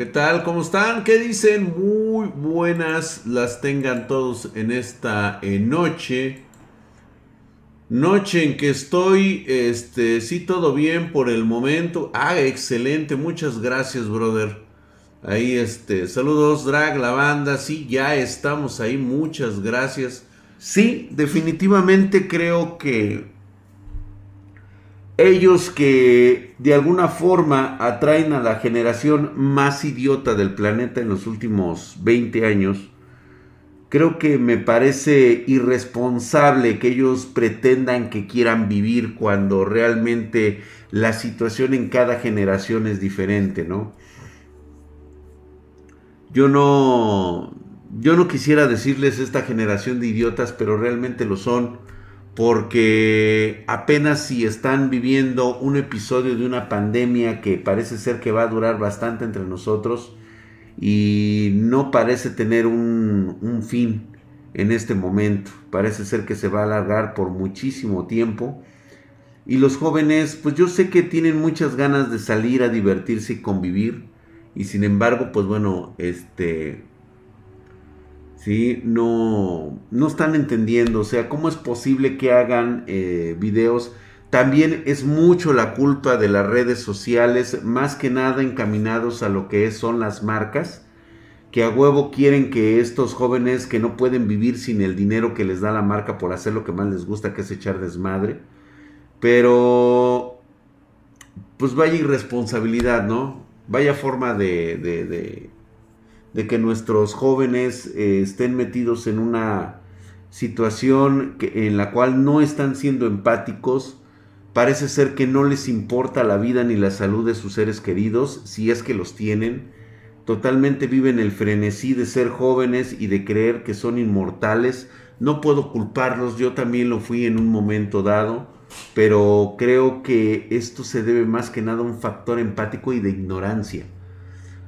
¿Qué tal? ¿Cómo están? ¿Qué dicen? Muy buenas las tengan todos en esta eh, noche. Noche en que estoy, este, sí, todo bien por el momento. Ah, excelente, muchas gracias, brother. Ahí, este, saludos, Drag, la banda, sí, ya estamos ahí, muchas gracias. Sí, definitivamente creo que ellos que de alguna forma atraen a la generación más idiota del planeta en los últimos 20 años, creo que me parece irresponsable que ellos pretendan que quieran vivir cuando realmente la situación en cada generación es diferente, ¿no? Yo no yo no quisiera decirles esta generación de idiotas, pero realmente lo son porque apenas si están viviendo un episodio de una pandemia que parece ser que va a durar bastante entre nosotros y no parece tener un, fin en este momento. Parece ser que se va a alargar por muchísimo tiempo. Y los jóvenes, pues yo sé que tienen muchas ganas de salir a divertirse y convivir. Y sin embargo, pues bueno, este, ¿sí? No, no están entendiendo, o sea, ¿cómo es posible que hagan eh, videos? También es mucho la culpa de las redes sociales, más que nada encaminados a lo que son las marcas, que a huevo quieren que estos jóvenes que no pueden vivir sin el dinero que les da la marca por hacer lo que más les gusta, que es echar desmadre. Pero, pues vaya irresponsabilidad, ¿no? Vaya forma de, que nuestros jóvenes eh, estén metidos en una situación en la cual no están siendo empáticos. Parece ser que no les importa la vida ni la salud de sus seres queridos, si es que los tienen. Totalmente viven el frenesí de ser jóvenes y de creer que son inmortales. No puedo culparlos, yo también lo fui en un momento dado, pero creo que esto se debe más que nada a un factor empático y de ignorancia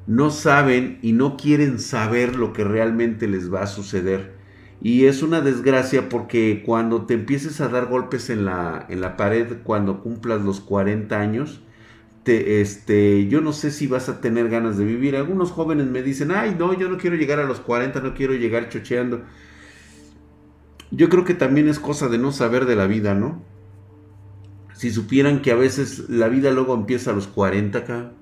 no saben y no quieren saber lo que realmente les va a suceder. Y es una desgracia porque cuando te empieces a dar golpes en la, en la pared, cuando cumplas los 40 años, te, este, yo no sé si vas a tener ganas de vivir. Algunos jóvenes me dicen, ay, no, yo no quiero llegar a los 40, no quiero llegar chocheando. Yo creo que también es cosa de no saber de la vida, ¿no? Si supieran que a veces la vida luego empieza a los 40 acá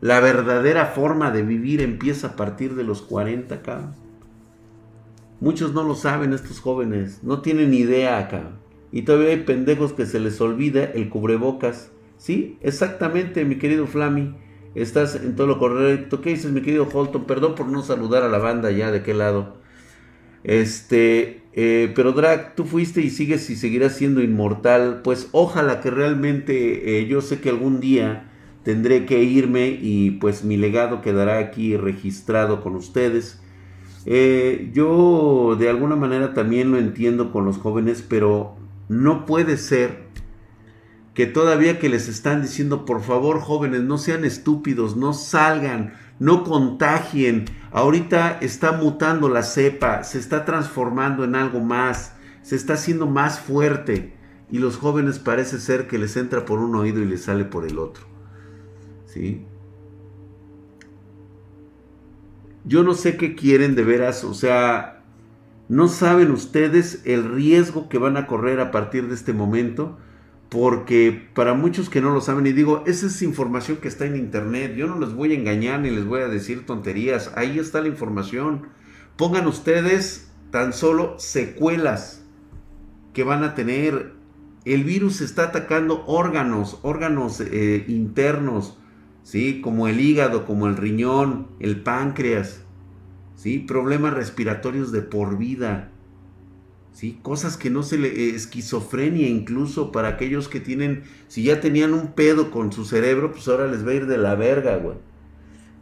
la verdadera forma de vivir empieza a partir de los 40 acá. Muchos no lo saben estos jóvenes, no tienen idea acá. Y todavía hay pendejos que se les olvida el cubrebocas. Sí, exactamente, mi querido Flammy. Estás en todo lo correcto. ¿Qué dices, mi querido Holton? Perdón por no saludar a la banda ya de qué lado. Este, eh, pero Drag, tú fuiste y sigues y seguirás siendo inmortal. Pues ojalá que realmente eh, yo sé que algún día tendré que irme y pues mi legado quedará aquí registrado con ustedes. Eh, yo de alguna manera también lo entiendo con los jóvenes, pero no puede ser que todavía que les están diciendo, por favor jóvenes, no sean estúpidos, no salgan, no contagien. Ahorita está mutando la cepa, se está transformando en algo más, se está haciendo más fuerte y los jóvenes parece ser que les entra por un oído y les sale por el otro. Yo no sé qué quieren de veras, o sea, no saben ustedes el riesgo que van a correr a partir de este momento, porque para muchos que no lo saben, y digo, esa es información que está en internet, yo no les voy a engañar ni les voy a decir tonterías, ahí está la información. Pongan ustedes tan solo secuelas que van a tener. El virus está atacando órganos, órganos eh, internos, ¿sí? Como el hígado, como el riñón, el páncreas, ¿sí? Problemas respiratorios de por vida, ¿sí? Cosas que no se le... Eh, esquizofrenia incluso para aquellos que tienen... Si ya tenían un pedo con su cerebro, pues ahora les va a ir de la verga, güey.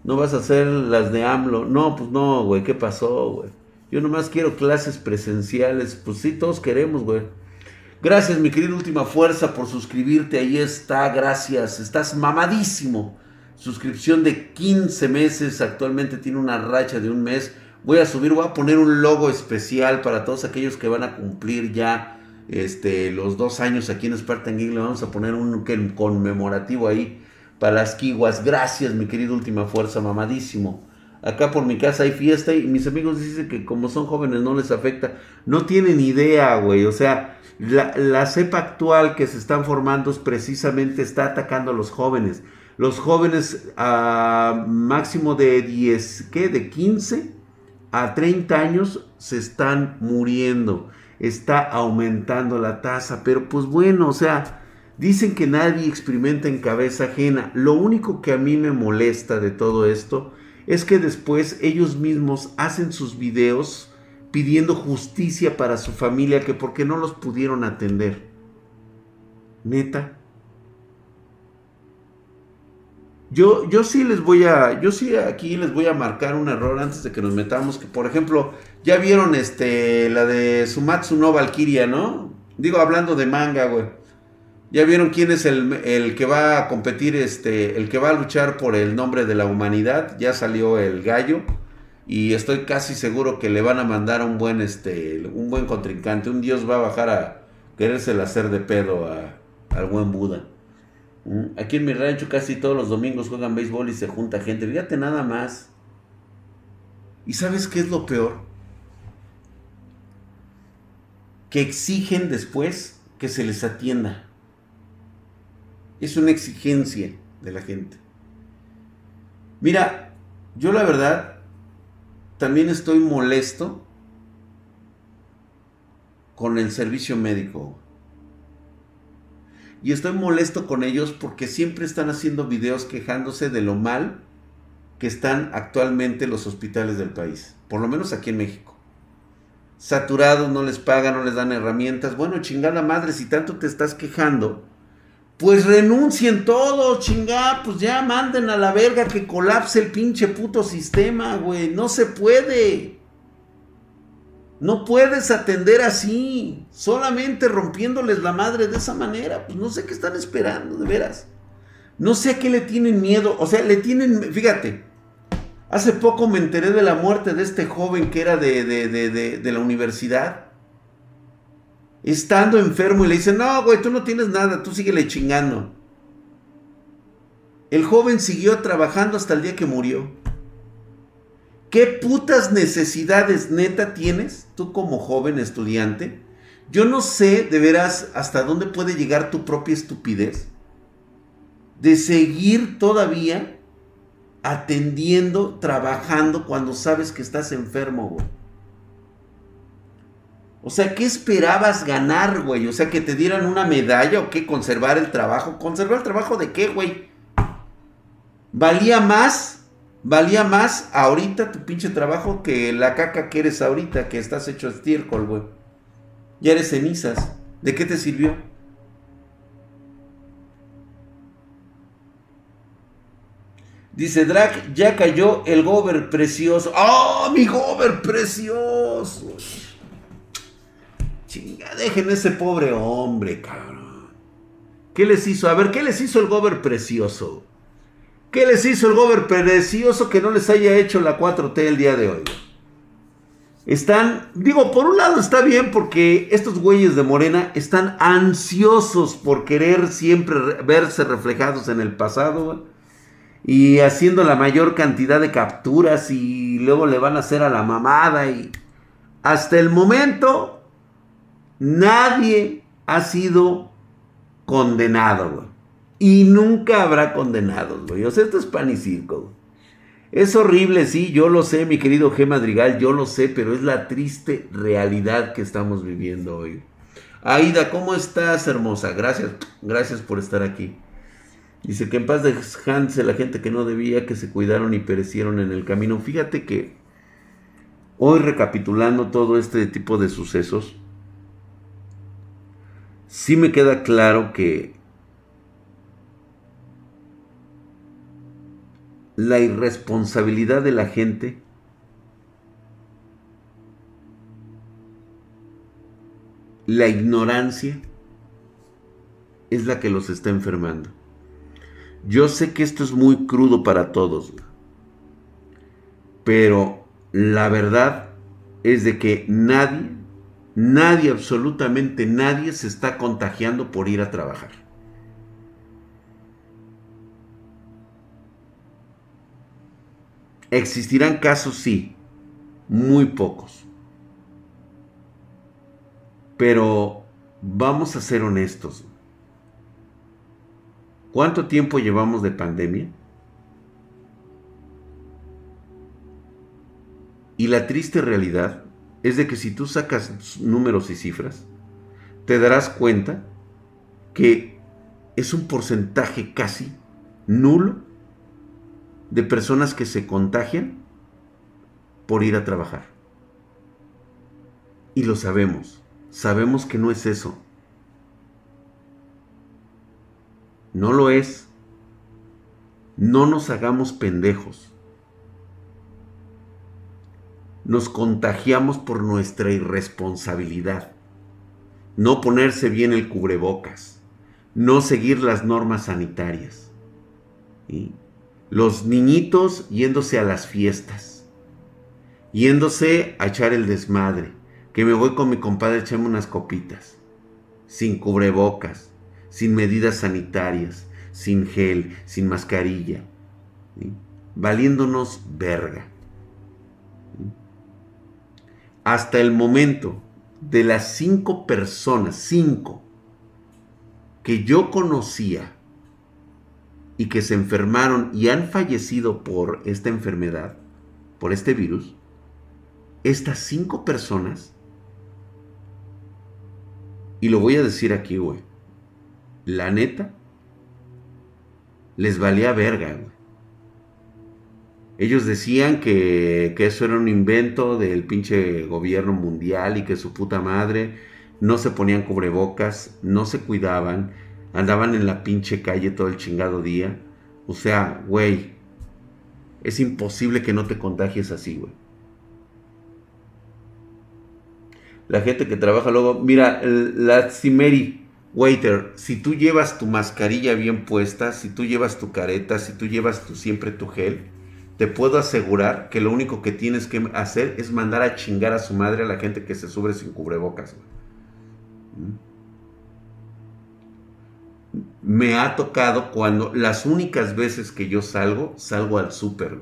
No vas a hacer las de AMLO. No, pues no, güey, ¿qué pasó, güey? Yo nomás quiero clases presenciales. Pues sí, todos queremos, güey. Gracias, mi querido Última Fuerza, por suscribirte. Ahí está, gracias. Estás mamadísimo suscripción de 15 meses, actualmente tiene una racha de un mes. Voy a subir, voy a poner un logo especial para todos aquellos que van a cumplir ya este, los dos años aquí en Spartan Geek. Le vamos a poner un conmemorativo ahí para las kiwas. Gracias, mi querido Última Fuerza, mamadísimo. Acá por mi casa hay fiesta y mis amigos dicen que como son jóvenes no les afecta. No tienen idea, güey. O sea, la, cepa actual que se están formando es precisamente está atacando a los jóvenes. Los jóvenes a máximo de 10, ¿qué? De 15 a 30 años se están muriendo. Está aumentando la tasa. Pero pues bueno, o sea, dicen que nadie experimenta en cabeza ajena. Lo único que a mí me molesta de todo esto es que después ellos mismos hacen sus videos pidiendo justicia para su familia que porque no los pudieron atender. Neta. Yo, yo sí les voy a, yo sí aquí les voy a marcar un error antes de que nos metamos, que por ejemplo, ya vieron este, la de Sumatsu no Valkyria, ¿no? Digo, hablando de manga, güey. Ya vieron quién es el, el, que va a competir, este, el que va a luchar por el nombre de la humanidad. Ya salió el gallo y estoy casi seguro que le van a mandar un buen, este, un buen contrincante. Un dios va a bajar a querérsela hacer de pedo a, al buen Buda. Mm, aquí en mi rancho casi todos los domingos juegan béisbol y se junta gente. Fíjate nada más. ¿Y sabes qué es lo peor? Que exigen después que se les atienda. Es una exigencia de la gente. Mira, yo la verdad también estoy molesto con el servicio médico. Y estoy molesto con ellos porque siempre están haciendo videos quejándose de lo mal que están actualmente los hospitales del país. Por lo menos aquí en México. Saturados, no les pagan, no les dan herramientas. Bueno, chingada madre, si tanto te estás quejando, pues renuncien todos, chingá, pues ya manden a la verga que colapse el pinche puto sistema, güey. No se puede. No puedes atender así, solamente rompiéndoles la madre de esa manera. Pues no sé qué están esperando, de veras. No sé a qué le tienen miedo. O sea, le tienen, fíjate, hace poco me enteré de la muerte de este joven que era de, de, de, de la universidad estando enfermo y le dice, no, güey, tú no tienes nada, tú síguele chingando. El joven siguió trabajando hasta el día que murió. ¿Qué putas necesidades neta tienes tú como joven estudiante? Yo no sé de veras hasta dónde puede llegar tu propia estupidez de seguir todavía atendiendo, trabajando cuando sabes que estás enfermo, güey. O sea, ¿qué esperabas ganar, güey? O sea, que te dieran una medalla o qué, conservar el trabajo. ¿Conservar el trabajo de qué, güey? Valía más, valía más ahorita tu pinche trabajo que la caca que eres ahorita, que estás hecho estiércol, güey. Ya eres cenizas. ¿De qué te sirvió? Dice Drac, ya cayó el gober precioso. ¡Oh, mi gober precioso! Chinga, dejen ese pobre hombre, cabrón. ¿Qué les hizo? A ver, ¿qué les hizo el gober precioso? ¿Qué les hizo el gober precioso que no les haya hecho la 4T el día de hoy? Están, digo, por un lado está bien porque estos güeyes de Morena están ansiosos por querer siempre verse reflejados en el pasado y haciendo la mayor cantidad de capturas y luego le van a hacer a la mamada y hasta el momento Nadie ha sido condenado, güey. Y nunca habrá condenados, güey. O sea, esto es pan y Es horrible, sí, yo lo sé, mi querido G. Madrigal, yo lo sé, pero es la triste realidad que estamos viviendo hoy. Aida, ¿cómo estás, hermosa? Gracias, gracias por estar aquí. Dice que en paz descanse la gente que no debía, que se cuidaron y perecieron en el camino. Fíjate que hoy recapitulando todo este tipo de sucesos, sí me queda claro que la irresponsabilidad de la gente la ignorancia es la que los está enfermando. Yo sé que esto es muy crudo para todos, pero la verdad es de que nadie Nadie, absolutamente nadie se está contagiando por ir a trabajar. Existirán casos, sí, muy pocos. Pero vamos a ser honestos. ¿Cuánto tiempo llevamos de pandemia? Y la triste realidad es de que si tú sacas números y cifras, te darás cuenta que es un porcentaje casi nulo de personas que se contagian por ir a trabajar. Y lo sabemos, sabemos que no es eso. No lo es. No nos hagamos pendejos nos contagiamos por nuestra irresponsabilidad. No ponerse bien el cubrebocas, no seguir las normas sanitarias. Los niñitos yéndose a las fiestas, yéndose a echar el desmadre, que me voy con mi compadre a echarme unas copitas, sin cubrebocas, sin medidas sanitarias, sin gel, sin mascarilla, valiéndonos verga hasta el momento de las cinco personas, cinco, que yo conocía y que se enfermaron y han fallecido por esta enfermedad, por este virus, estas cinco personas, y lo voy a decir aquí, güey, la neta, les valía verga, güey. Ellos decían que, eso era un invento del pinche gobierno mundial y que su puta madre no se ponían cubrebocas, no se cuidaban, andaban en la pinche calle todo el chingado día. O sea, güey, es imposible que no te contagies así, güey. La gente que trabaja luego, mira, la Cimeri, waiter, si tú llevas tu mascarilla bien puesta, si tú llevas tu careta, si tú llevas tu, siempre tu gel, te puedo asegurar que lo único que tienes que hacer es mandar a chingar a su madre a la gente que se sube sin cubrebocas. ¿Mm? Me ha tocado cuando las únicas veces que yo salgo, salgo al súper,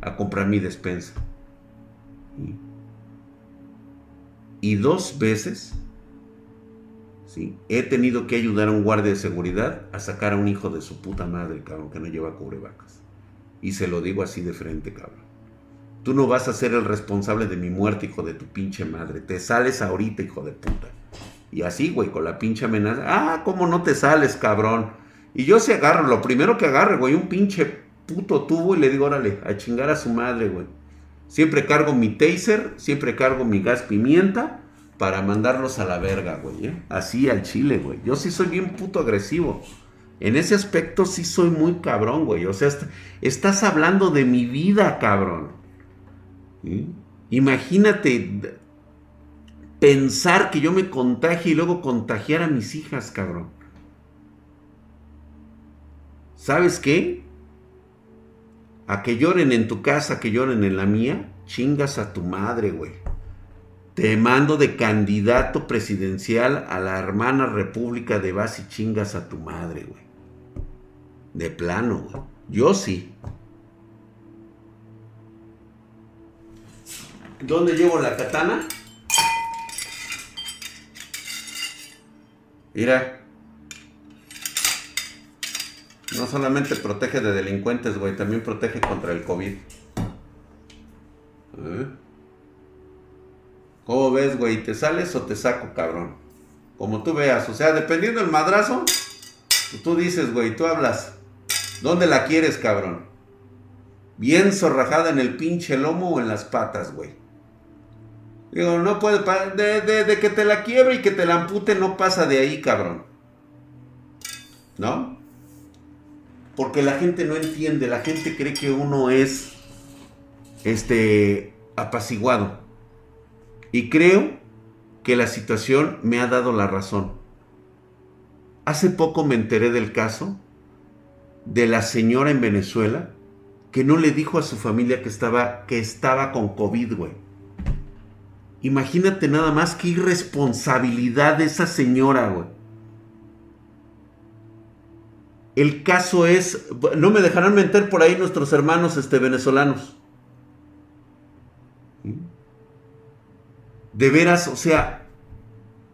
a comprar mi despensa. Y dos veces, ¿sí? He tenido que ayudar a un guardia de seguridad a sacar a un hijo de su puta madre, cabrón, que no lleva cubrebocas. Y se lo digo así de frente, cabrón. Tú no vas a ser el responsable de mi muerte, hijo de tu pinche madre. Te sales ahorita, hijo de puta. Y así, güey, con la pinche amenaza. Ah, ¿cómo no te sales, cabrón? Y yo se agarro, lo primero que agarre, güey, un pinche puto tubo y le digo, órale, a chingar a su madre, güey. Siempre cargo mi taser, siempre cargo mi gas pimienta para mandarlos a la verga, güey. ¿eh? Así al chile, güey. Yo sí soy bien puto agresivo. En ese aspecto sí soy muy cabrón, güey. O sea, estás hablando de mi vida, cabrón. Imagínate pensar que yo me contagie y luego contagiar a mis hijas, cabrón. ¿Sabes qué? A que lloren en tu casa, que lloren en la mía, chingas a tu madre, güey. Te mando de candidato presidencial a la hermana República de Bas y chingas a tu madre, güey. De plano, Yo sí. ¿Dónde llevo la katana? Mira. No solamente protege de delincuentes, güey, también protege contra el COVID. ¿Eh? ¿Cómo ves, güey? ¿Te sales o te saco, cabrón? Como tú veas. O sea, dependiendo del madrazo, tú dices, güey, tú hablas. ¿Dónde la quieres, cabrón? Bien zorrajada en el pinche lomo o en las patas, güey. Digo, no puede, de, de, que te la quiebre y que te la ampute no pasa de ahí, cabrón. ¿No? Porque la gente no entiende, la gente cree que uno es, este, apaciguado. Y creo que la situación me ha dado la razón. Hace poco me enteré del caso de la señora en Venezuela que no le dijo a su familia que estaba, que estaba con COVID, güey. Imagínate nada más qué irresponsabilidad de esa señora, güey. El caso es, no me dejarán meter por ahí nuestros hermanos este, venezolanos. De veras, o sea,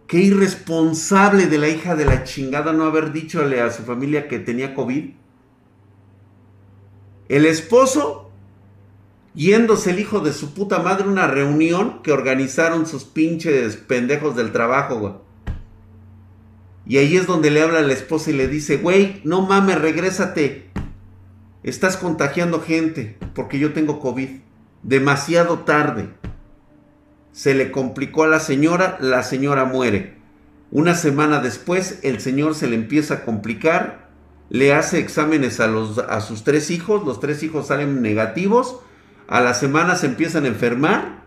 qué irresponsable de la hija de la chingada no haber dichole a su familia que tenía COVID. El esposo yéndose el hijo de su puta madre a una reunión que organizaron sus pinches pendejos del trabajo. Y ahí es donde le habla la esposa y le dice, güey, no mames, regrésate. Estás contagiando gente porque yo tengo COVID. Demasiado tarde. Se le complicó a la señora, la señora muere. Una semana después, el señor se le empieza a complicar, le hace exámenes a, los, a sus tres hijos, los tres hijos salen negativos, a la semana se empiezan a enfermar,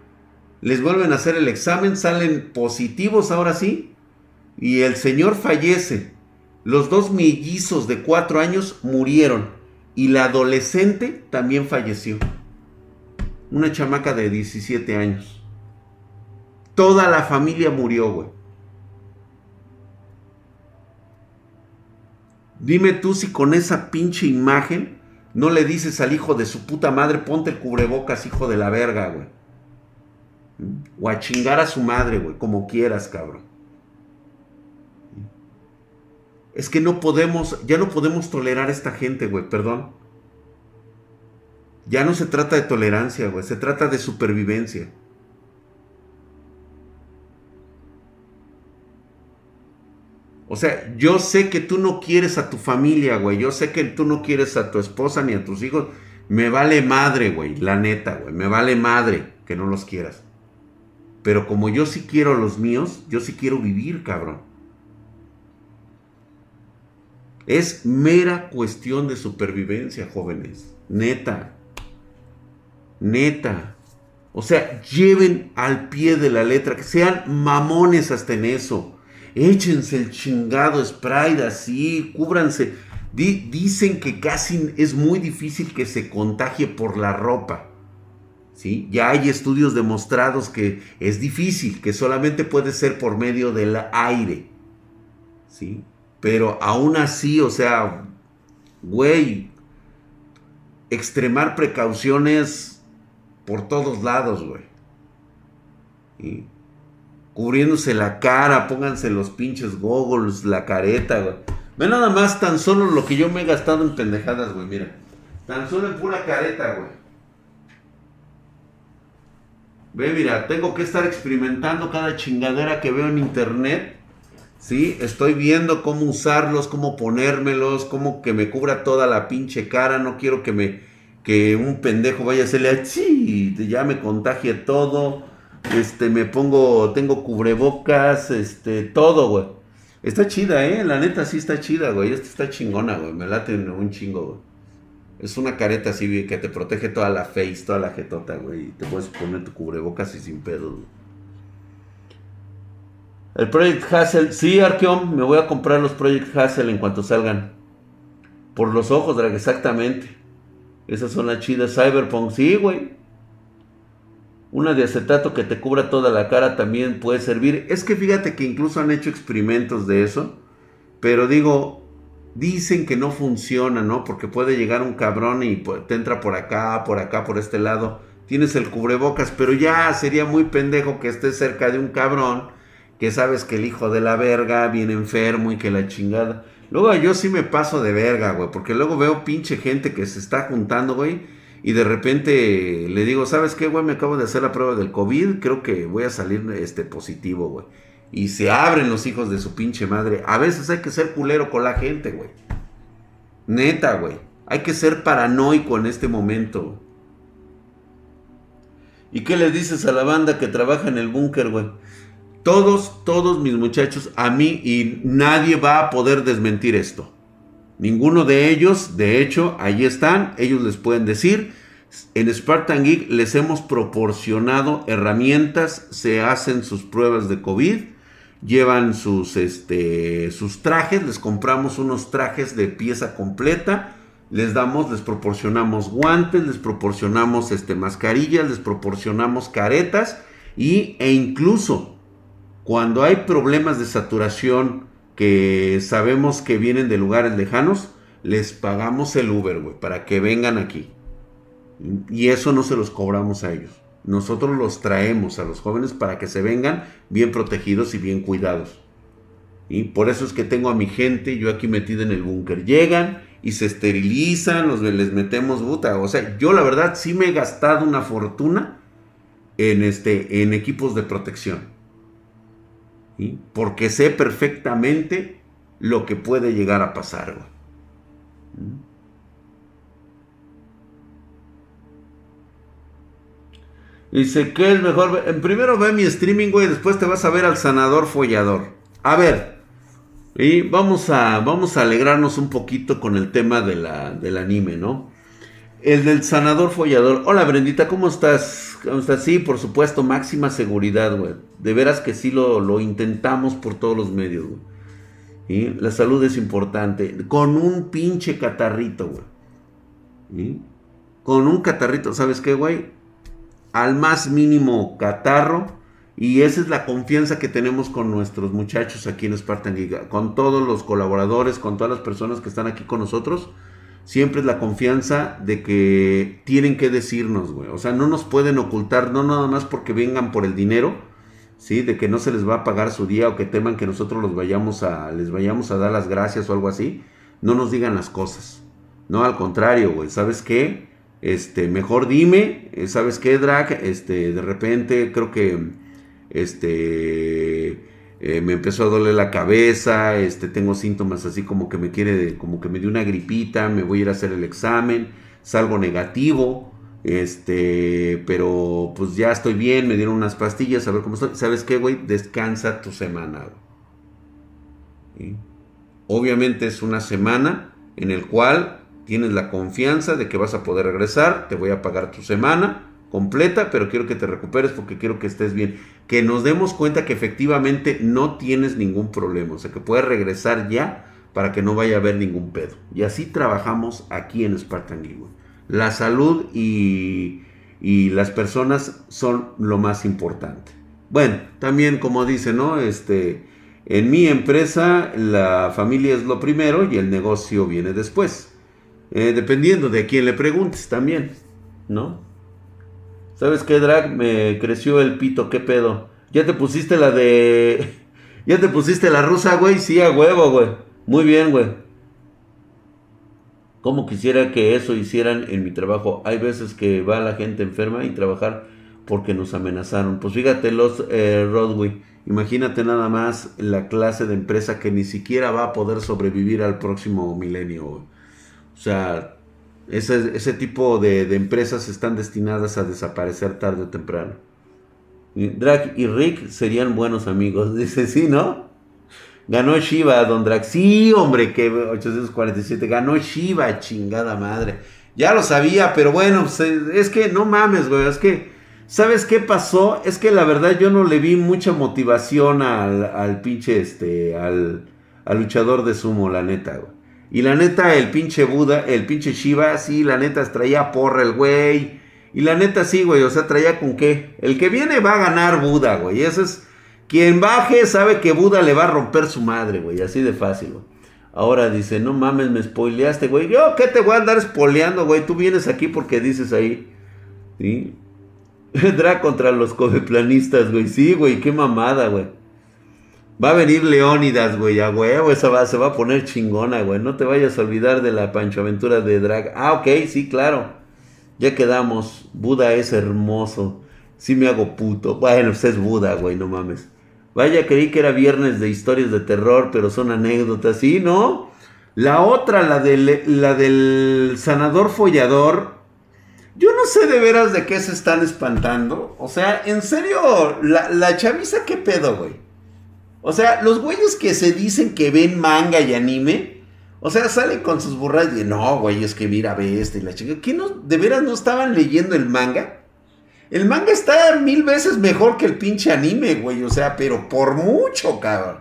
les vuelven a hacer el examen, salen positivos ahora sí, y el señor fallece. Los dos mellizos de cuatro años murieron y la adolescente también falleció. Una chamaca de 17 años. Toda la familia murió, güey. Dime tú si con esa pinche imagen no le dices al hijo de su puta madre, ponte el cubrebocas, hijo de la verga, güey. O a chingar a su madre, güey, como quieras, cabrón. Es que no podemos, ya no podemos tolerar a esta gente, güey, perdón. Ya no se trata de tolerancia, güey, se trata de supervivencia. O sea, yo sé que tú no quieres a tu familia, güey. Yo sé que tú no quieres a tu esposa ni a tus hijos. Me vale madre, güey. La neta, güey. Me vale madre que no los quieras. Pero como yo sí quiero a los míos, yo sí quiero vivir, cabrón. Es mera cuestión de supervivencia, jóvenes. Neta. Neta. O sea, lleven al pie de la letra, que sean mamones hasta en eso. Échense el chingado spray así, cúbranse. dicen que casi es muy difícil que se contagie por la ropa. ¿Sí? Ya hay estudios demostrados que es difícil, que solamente puede ser por medio del aire. ¿Sí? Pero aún así, o sea, güey, extremar precauciones por todos lados, güey. Cubriéndose la cara, pónganse los pinches goggles, la careta, güey. Ve nada más tan solo lo que yo me he gastado en pendejadas, güey, mira. Tan solo en pura careta, güey. Ve, mira, tengo que estar experimentando cada chingadera que veo en internet ¿sí? Estoy viendo cómo usarlos, cómo ponérmelos, cómo que me cubra toda la pinche cara, no quiero que me, que un pendejo vaya a hacerle así, ya me contagie todo, este, me pongo, tengo cubrebocas, este, todo, güey. Está chida, eh, la neta sí está chida, güey, esta está chingona, güey, me late un chingo, güey. Es una careta así que te protege toda la face, toda la jetota, güey. Te puedes poner tu cubrebocas y sin pedo, güey. El Project Hassel, sí, Arkeom, me voy a comprar los Project Hassel en cuanto salgan. Por los ojos, Drag, exactamente. Esas son las chidas. Cyberpunk, sí, güey. Una de acetato que te cubra toda la cara también puede servir. Es que fíjate que incluso han hecho experimentos de eso. Pero digo, dicen que no funciona, ¿no? Porque puede llegar un cabrón y te entra por acá, por acá, por este lado. Tienes el cubrebocas, pero ya sería muy pendejo que estés cerca de un cabrón que sabes que el hijo de la verga viene enfermo y que la chingada. Luego yo sí me paso de verga, güey, porque luego veo pinche gente que se está juntando, güey, y de repente le digo, ¿sabes qué, güey? Me acabo de hacer la prueba del COVID, creo que voy a salir este positivo, güey. Y se abren los hijos de su pinche madre. A veces hay que ser culero con la gente, güey. Neta, güey. Hay que ser paranoico en este momento. ¿Y qué le dices a la banda que trabaja en el búnker, güey? Todos, todos mis muchachos, a mí y nadie va a poder desmentir esto. Ninguno de ellos, de hecho, ahí están, ellos les pueden decir. En Spartan Geek les hemos proporcionado herramientas, se hacen sus pruebas de COVID, llevan sus, este, sus trajes, les compramos unos trajes de pieza completa, les damos, les proporcionamos guantes, les proporcionamos este, mascarillas, les proporcionamos caretas y, e incluso cuando hay problemas de saturación que sabemos que vienen de lugares lejanos, les pagamos el Uber, güey, para que vengan aquí. Y eso no se los cobramos a ellos. nosotros los traemos a los jóvenes para que se vengan bien protegidos y bien cuidados. Y por eso es que tengo a mi gente yo aquí metida en el búnker. Llegan y se esterilizan, los, les metemos buta. O sea, yo la verdad sí me he gastado una fortuna en, este, en equipos de protección. Porque sé perfectamente lo que puede llegar a pasar. Dice, ¿qué es mejor? Primero ve mi streaming, güey, después te vas a ver al sanador follador. A ver, y vamos a, vamos a alegrarnos un poquito con el tema de la, del anime, ¿no? El del sanador follador. Hola, Brendita, ¿cómo estás? ¿Cómo estás? Sí, por supuesto, máxima seguridad, güey. De veras que sí lo, lo intentamos por todos los medios, güey. La salud es importante. Con un pinche catarrito, güey. Con un catarrito, ¿sabes qué, güey? al más mínimo catarro. Y esa es la confianza que tenemos con nuestros muchachos aquí en Spartan Giga. Con todos los colaboradores, con todas las personas que están aquí con nosotros. Siempre es la confianza de que tienen que decirnos, güey. O sea, no nos pueden ocultar, no nada más porque vengan por el dinero, ¿sí? De que no se les va a pagar su día o que teman que nosotros los vayamos a, les vayamos a dar las gracias o algo así. No nos digan las cosas. No, al contrario, güey. ¿Sabes qué? este, mejor dime, eh, ¿sabes qué, Drag? Este, de repente creo que, este, eh, me empezó a doler la cabeza, este, tengo síntomas así como que me quiere, como que me dio una gripita, me voy a ir a hacer el examen, salgo negativo, este, pero pues ya estoy bien, me dieron unas pastillas, a ver cómo estoy. ¿Sabes qué, güey? Descansa tu semana. Obviamente es una semana en el cual tienes la confianza de que vas a poder regresar, te voy a pagar tu semana completa, pero quiero que te recuperes porque quiero que estés bien. Que nos demos cuenta que efectivamente no tienes ningún problema, o sea, que puedes regresar ya para que no vaya a haber ningún pedo. Y así trabajamos aquí en Spartan Geek. La salud y, las personas son lo más importante. Bueno, también como dice, ¿no? Este, en mi empresa la familia es lo primero y el negocio viene después. Eh, dependiendo de quién le preguntes también, ¿no? ¿Sabes qué, Drag? Me creció el pito, ¿qué pedo? ¿Ya te pusiste la de... ¿Ya te pusiste la rusa, güey? Sí, a huevo, güey. Muy bien, güey. Como quisiera que eso hicieran en mi trabajo. Hay veces que va la gente enferma y trabajar porque nos amenazaron. Pues fíjate, los eh, Rodway. Imagínate nada más la clase de empresa que ni siquiera va a poder sobrevivir al próximo milenio, güey. O sea, ese, tipo de, empresas están destinadas a desaparecer tarde o temprano. Drag y Rick serían buenos amigos. Dice, sí, ¿no? Ganó Shiva, Don Drag. Sí, hombre, que 847. Ganó Shiva, chingada madre. Ya lo sabía, pero bueno, pues, es que no mames, güey. Es que, ¿sabes qué pasó? Es que la verdad yo no le vi mucha motivación al, al pinche, este, al, al luchador de sumo, la neta, güey. Y la neta, el pinche Buda, el pinche Shiva, sí, la neta traía porra el güey. Y la neta, sí, güey, o sea, traía con qué. El que viene va a ganar Buda, güey. Eso es. Quien baje sabe que Buda le va a romper su madre, güey. Así de fácil, güey. Ahora dice, no mames, me spoileaste, güey. Yo, ¿qué te voy a andar spoileando, güey? Tú vienes aquí porque dices ahí. ¿Sí? Contra los coveplanistas, güey. Sí, güey, qué mamada, güey. Va a venir Leónidas, güey, a huevo, esa va, se va a poner chingona, güey. No te vayas a olvidar de la Pancho Aventura de Drag. Ah, ok, sí, claro. Ya quedamos. Buda es hermoso. Sí me hago puto. Bueno, pues es Buda, güey, no mames. Vaya, creí que era viernes de historias de terror, pero son anécdotas. Sí, ¿no? La otra, la del, la del sanador follador. Yo no sé de veras de qué se están espantando. O sea, en serio, la, la chaviza, ¿qué pedo, güey? O sea, los güeyes que se dicen que ven manga y anime, o sea, salen con sus burras y no, güey, es que mira, ve este y la chica. ¿Qué no, de veras no estaban leyendo el manga? El manga está mil veces mejor que el pinche anime, güey, o sea, pero por mucho, cabrón.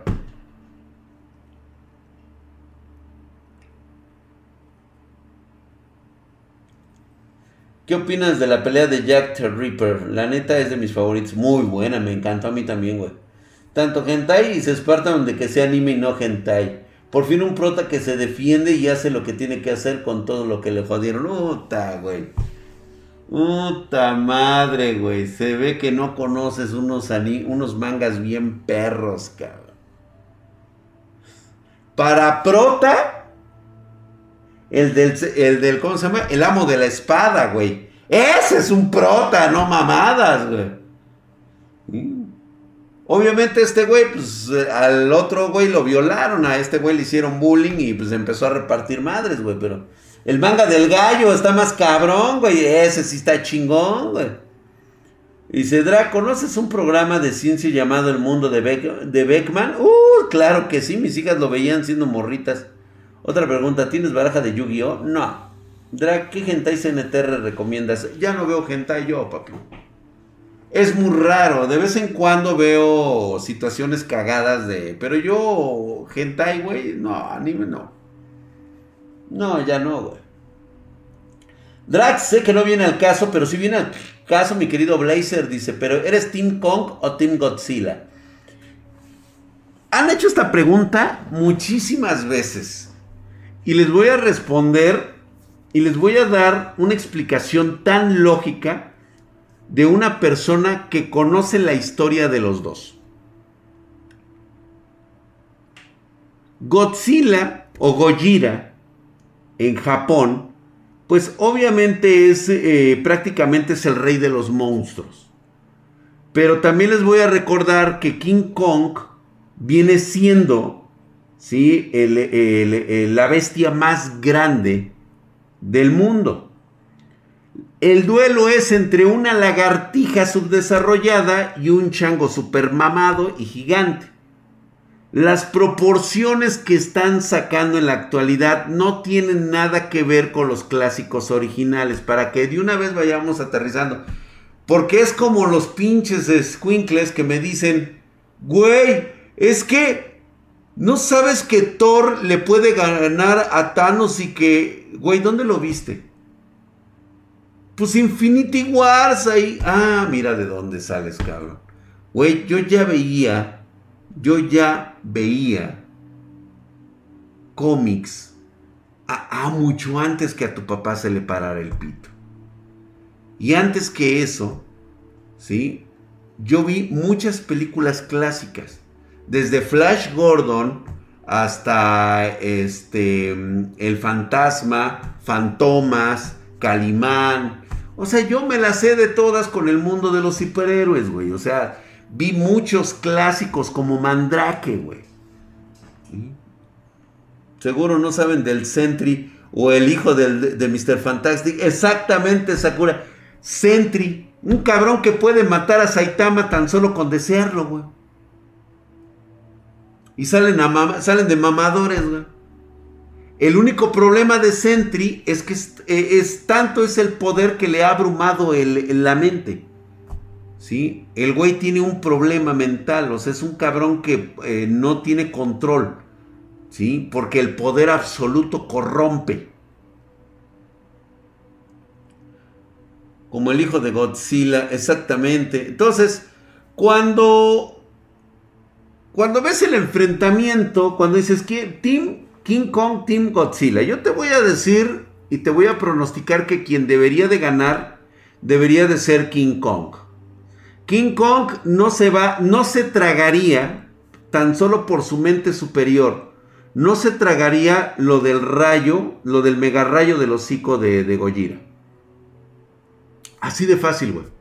¿Qué opinas de la pelea de Jack the Ripper? La neta es de mis favoritos. Muy buena, me encantó a mí también, güey. Tanto hentai y se espartan de que sea anime y no hentai. Por fin un prota que se defiende y hace lo que tiene que hacer con todo lo que le jodieron. Puta, güey. Puta madre, güey. Se ve que no conoces unos, unos mangas bien perros, cabrón. Para Prota, el del, el del, ¿cómo se llama? El amo de la espada, güey. Ese es un prota, no mamadas, güey. Obviamente este güey, pues al otro güey lo violaron, a este güey le hicieron bullying y pues empezó a repartir madres, güey, pero el manga del gallo está más cabrón, güey, ese sí está chingón, güey. Dice, Draco, ¿conoces un programa de ciencia llamado El Mundo de, de Beckman? Uh, claro que sí, mis hijas lo veían siendo morritas. Otra pregunta, ¿tienes baraja de Yu-Gi-Oh? No. Drag, ¿qué hentai CNTR recomiendas? Ya no veo hentai yo, papi. Es muy raro, de vez en cuando veo situaciones cagadas de... Pero yo, hentai, güey, no, anime no. No, ya no, güey. Drag, sé que no viene al caso, pero sí viene al caso, mi querido Blazer, dice, pero ¿eres Team Kong o Team Godzilla? Han hecho esta pregunta muchísimas veces. Y les voy a responder y les voy a dar una explicación tan lógica de una persona que conoce la historia de los dos. Godzilla o Gojira en Japón, pues obviamente es eh, prácticamente es el rey de los monstruos. Pero también les voy a recordar que King Kong viene siendo ¿sí? la bestia más grande del mundo. El duelo es entre una lagartija subdesarrollada y un chango supermamado y gigante. Las proporciones que están sacando en la actualidad no tienen nada que ver con los clásicos originales, para que de una vez vayamos aterrizando. Porque es como los pinches squinkles que me dicen, güey, es que no sabes que Thor le puede ganar a Thanos y que, güey, ¿dónde lo viste? Pues Infinity Wars ahí. Ah, mira de dónde sales, cabrón. Güey, yo ya veía, yo ya veía cómics a, mucho antes que a tu papá se le parara el pito. Y antes que eso, ¿sí? Yo vi muchas películas clásicas. Desde Flash Gordon hasta este, El Fantasma, Fantomas, Calimán, o sea, yo me la sé de todas con el mundo de los superhéroes, güey. O sea, vi muchos clásicos como Mandrake, güey. Seguro no saben del Sentry o el hijo de Mr. Fantastic. Exactamente, Sakura. Sentry, un cabrón que puede matar a Saitama tan solo con desearlo, güey. Y salen, salen de mamadores, güey. El único problema de Sentry es que eh, es, tanto es el poder que le ha abrumado la mente. ¿Sí? El güey tiene un problema mental, o sea, es un cabrón que eh, no tiene control. ¿Sí? Porque el poder absoluto corrompe. Como el hijo de Godzilla, exactamente. Entonces, cuando cuando ves el enfrentamiento, cuando dices que Tim King Kong Team Godzilla. Yo te voy a decir y te voy a pronosticar que quien debería de ganar debería de ser King Kong. King Kong no se va, no se tragaría tan solo por su mente superior. No se tragaría lo del rayo, lo del mega rayo del hocico de, de Gojira. Así de fácil, güey.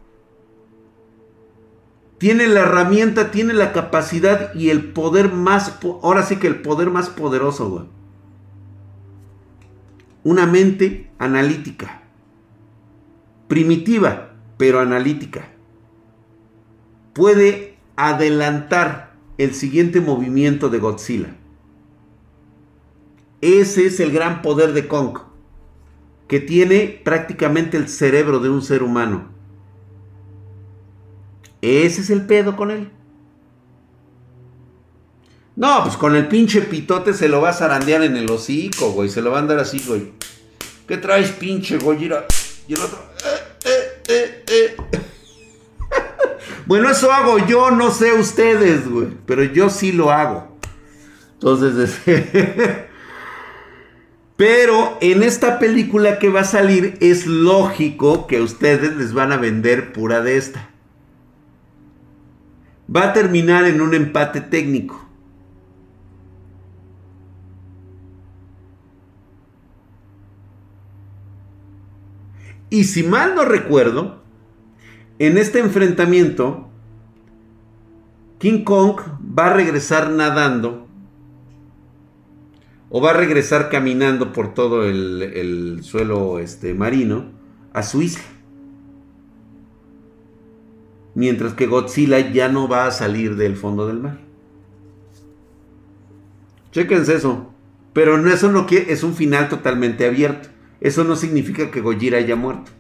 Tiene la herramienta, tiene la capacidad y el poder más, ahora sí que el poder más poderoso, güey una mente analítica, primitiva, pero analítica. Puede adelantar el siguiente movimiento de Godzilla. Ese es el gran poder de Kong, que tiene prácticamente el cerebro de un ser humano. Ese es el pedo con él. No, pues con el pinche pitote se lo va a zarandear en el hocico, güey. Se lo va a andar así, güey. ¿Qué traes, pinche Gojira? Y el otro. Eh, eh, eh, bueno, eso hago yo, no sé ustedes, güey. Pero yo sí lo hago. Entonces, Pero en esta película que va a salir es lógico que ustedes les van a vender pura de esta. Va a terminar en un empate técnico. Y si mal no recuerdo, en este enfrentamiento, King Kong va a regresar nadando o va a regresar caminando por todo el, suelo este, marino a su isla. Mientras que Godzilla ya no va a salir del fondo del mar. Chequense eso. Pero no, eso no quiere, es un final totalmente abierto. Eso no significa que Gojira haya muerto.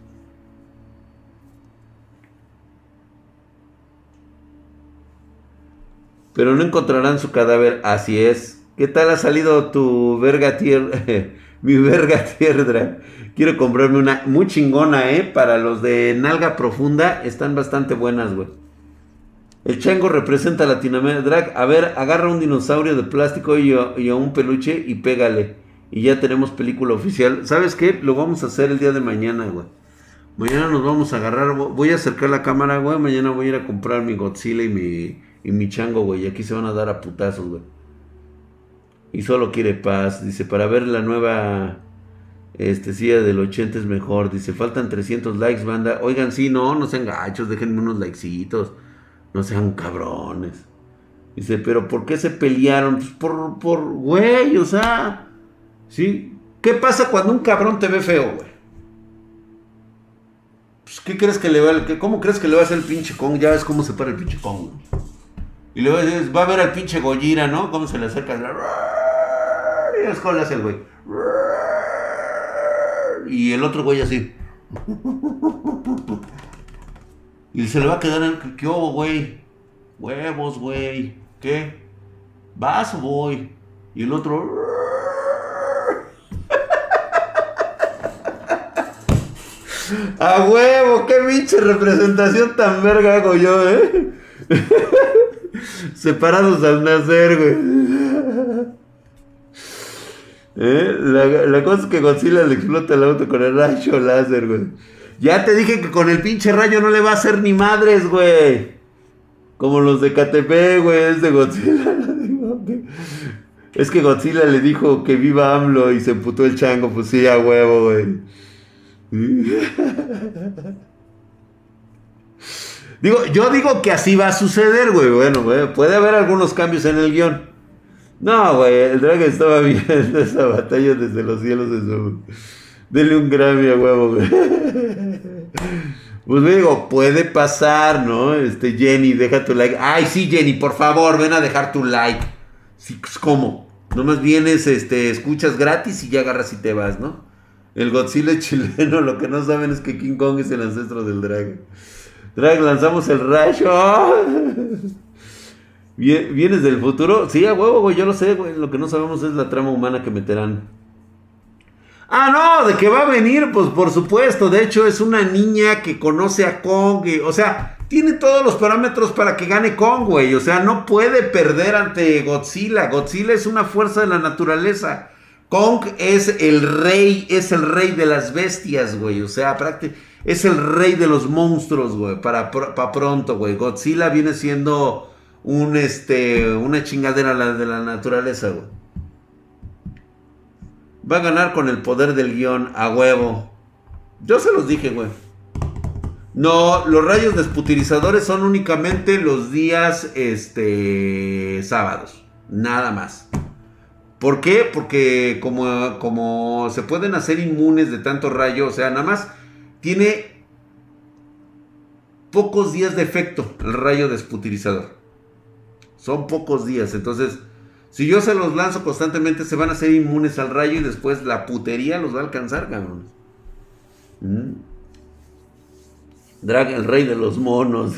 Pero no encontrarán su cadáver, así es. ¿Qué tal ha salido tu verga tierra? Mi verga tierra. Quiero comprarme una muy chingona, ¿eh? Para los de nalga profunda están bastante buenas, güey. El chango representa Latinoamérica. Drag, a ver, agarra un dinosaurio de plástico y a, un peluche y pégale. Y ya tenemos película oficial. ¿Sabes qué? Lo vamos a hacer el día de mañana, güey. Mañana nos vamos a agarrar. Voy a acercar la cámara, güey. Mañana voy a ir a comprar mi Godzilla y mi, y mi chango, güey. Y aquí se van a dar a putazos, güey y solo quiere paz. Dice, para ver la nueva este, silla del 80 es mejor. Dice, faltan 300 likes, banda. Oigan, sí, no, no sean gachos, déjenme unos likecitos. No sean cabrones. Dice, pero ¿por qué se pelearon? Pues por, por, güey, o sea, ¿sí? ¿Qué pasa cuando un cabrón te ve feo, güey? Pues, ¿qué crees que le va a, ¿Cómo crees que le va a hacer el pinche Kong? Ya ves cómo se para el pinche Kong. Y luego va a ver al pinche Gojira, ¿no? Cómo se le acerca y el hace el güey. Y el otro güey así. Y se le va a quedar en ¿qué hubo, güey? Huevos, güey. ¿Qué? ¿Vas o voy? Y el otro. A huevo, qué pinche representación tan verga hago yo, eh. Separados al nacer, güey. ¿Eh? La, cosa es que Godzilla le explota el auto con el rayo láser, güey. Ya te dije que con el pinche rayo no le va a hacer ni madres, güey. Como los de KTP, güey, es de Godzilla. es que Godzilla le dijo que viva AMLO y se emputó el chango, pues sí, a huevo, güey. digo, yo digo que así va a suceder, güey. Bueno, güey, puede haber algunos cambios en el guion. No, güey, el drag estaba viendo esa batalla desde los cielos de su... Dele un Grammy a huevo, güey. Pues me digo, puede pasar, ¿no? Este, Jenny, deja tu like. Ay, sí, Jenny, por favor, ven a dejar tu like. Sí, pues, ¿cómo? Nomás vienes, este, escuchas gratis y ya agarras y te vas, ¿no? El Godzilla chileno, lo que no saben es que King Kong es el ancestro del drag. Drag, lanzamos el rayo. ¿Vienes del futuro? Sí, a huevo, güey, yo lo sé, güey. Lo que no sabemos es la trama humana que meterán. Ah, no, de que va a venir, pues por supuesto. De hecho, es una niña que conoce a Kong. o sea, tiene todos los parámetros para que gane Kong, güey. O sea, no puede perder ante Godzilla. Godzilla es una fuerza de la naturaleza. Kong es el rey, es el rey de las bestias, güey. O sea, es el rey de los monstruos, güey. Para, para pronto, güey. Godzilla viene siendo un este una chingadera de la naturaleza, güey. Va a ganar con el poder del guion a huevo. Yo se los dije, güey. No, los rayos desputilizadores son únicamente los días este sábados, nada más. ¿Por qué? Porque como, como se pueden hacer inmunes de tanto rayo, o sea, nada más tiene pocos días de efecto el rayo desputilizador. Son pocos días. Entonces, si yo se los lanzo constantemente, se van a hacer inmunes al rayo y después la putería los va a alcanzar, cabrón. Mm. Drag, el rey de los monos.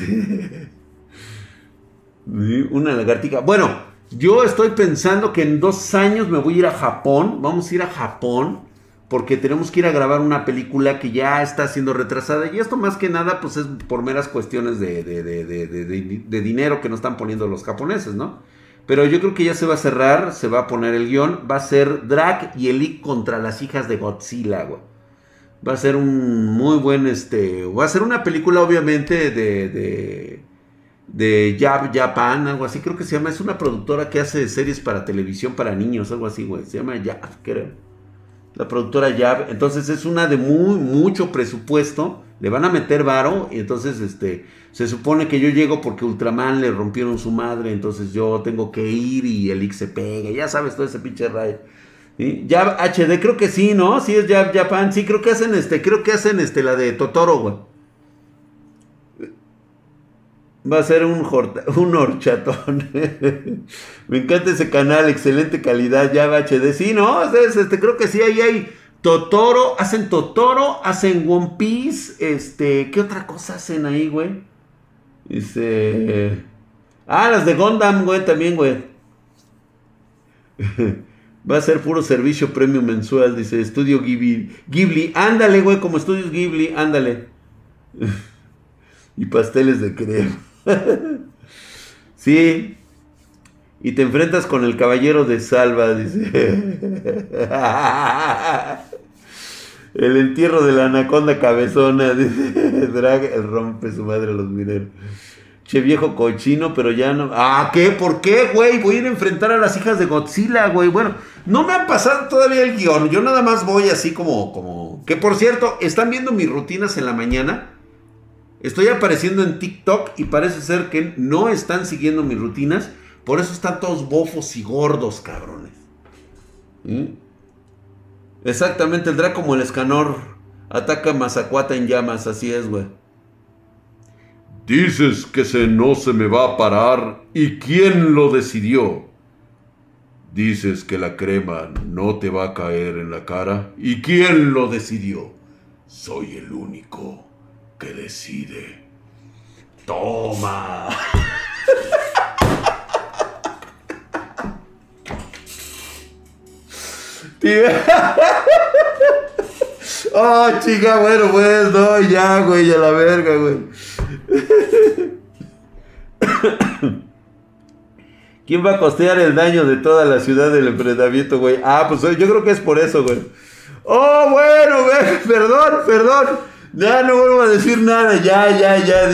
Una lagartica. Bueno, yo estoy pensando que en dos años me voy a ir a Japón. Vamos a ir a Japón porque tenemos que ir a grabar una película que ya está siendo retrasada. Y esto más que nada, pues es por meras cuestiones de, de, dinero que nos están poniendo los japoneses, ¿no? Pero yo creo que ya se va a cerrar, se va a poner el guion. Va a ser Drag y Elic contra las hijas de Godzilla, güey. Va a ser un muy buen, este... Va a ser una película, obviamente, de... de de Jab Japan, algo así, creo que se llama, es una productora que hace series para televisión para niños, algo así, güey, se llama Jab, creo. La productora Jab, entonces es una de muy, mucho presupuesto, le van a meter varo, y entonces, este, se supone que yo llego porque Ultraman le rompieron su madre, entonces yo tengo que ir y el X se pega, ya sabes, todo ese pinche rayo. Jab HD, creo que sí, ¿no? Sí es Jab Japan, sí, creo que hacen este, creo que hacen este, la de Totoro, güey. Va a ser un, un horchatón. Me encanta ese canal, excelente calidad, ya HD. Sí, no, este, creo que sí, ahí hay Totoro, hacen Totoro, hacen One Piece, este, ¿qué otra cosa hacen ahí, güey? Dice... Ah, las de Gundam, güey, también, güey. Va a ser puro servicio premium mensual, dice Estudio Ghibli. Ghibli, ándale, güey, como Estudios Ghibli, ándale. y pasteles de crema. sí. Y te enfrentas con el caballero de Salva, dice. el entierro de la anaconda cabezona, dice. Drag rompe su madre a los mineros. Che viejo cochino, pero ya no. Ah, ¿qué? ¿Por qué, güey? Voy a ir a enfrentar a las hijas de Godzilla, güey. Bueno, no me ha pasado todavía el guion. Yo nada más voy así como, como. Que por cierto, están viendo mis rutinas en la mañana. Estoy apareciendo en TikTok y parece ser que no están siguiendo mis rutinas. Por eso están todos bofos y gordos, cabrones. ¿Mm? Exactamente, el Draco como el escanor. Ataca a Mazacuata en llamas, así es, güey. Dices que se no se me va a parar. ¿Y quién lo decidió? Dices que la crema no te va a caer en la cara. ¿Y quién lo decidió? Soy el único que decide. Toma. Oh, chica, bueno, pues, no, ya, güey, a la verga, güey. ¿Quién va a costear el daño de toda la ciudad del enfrentamiento, güey? Ah, pues yo creo que es por eso, güey. Oh, bueno, güey, perdón, perdón. Ya no vuelvo a decir nada, ya, ya, ya.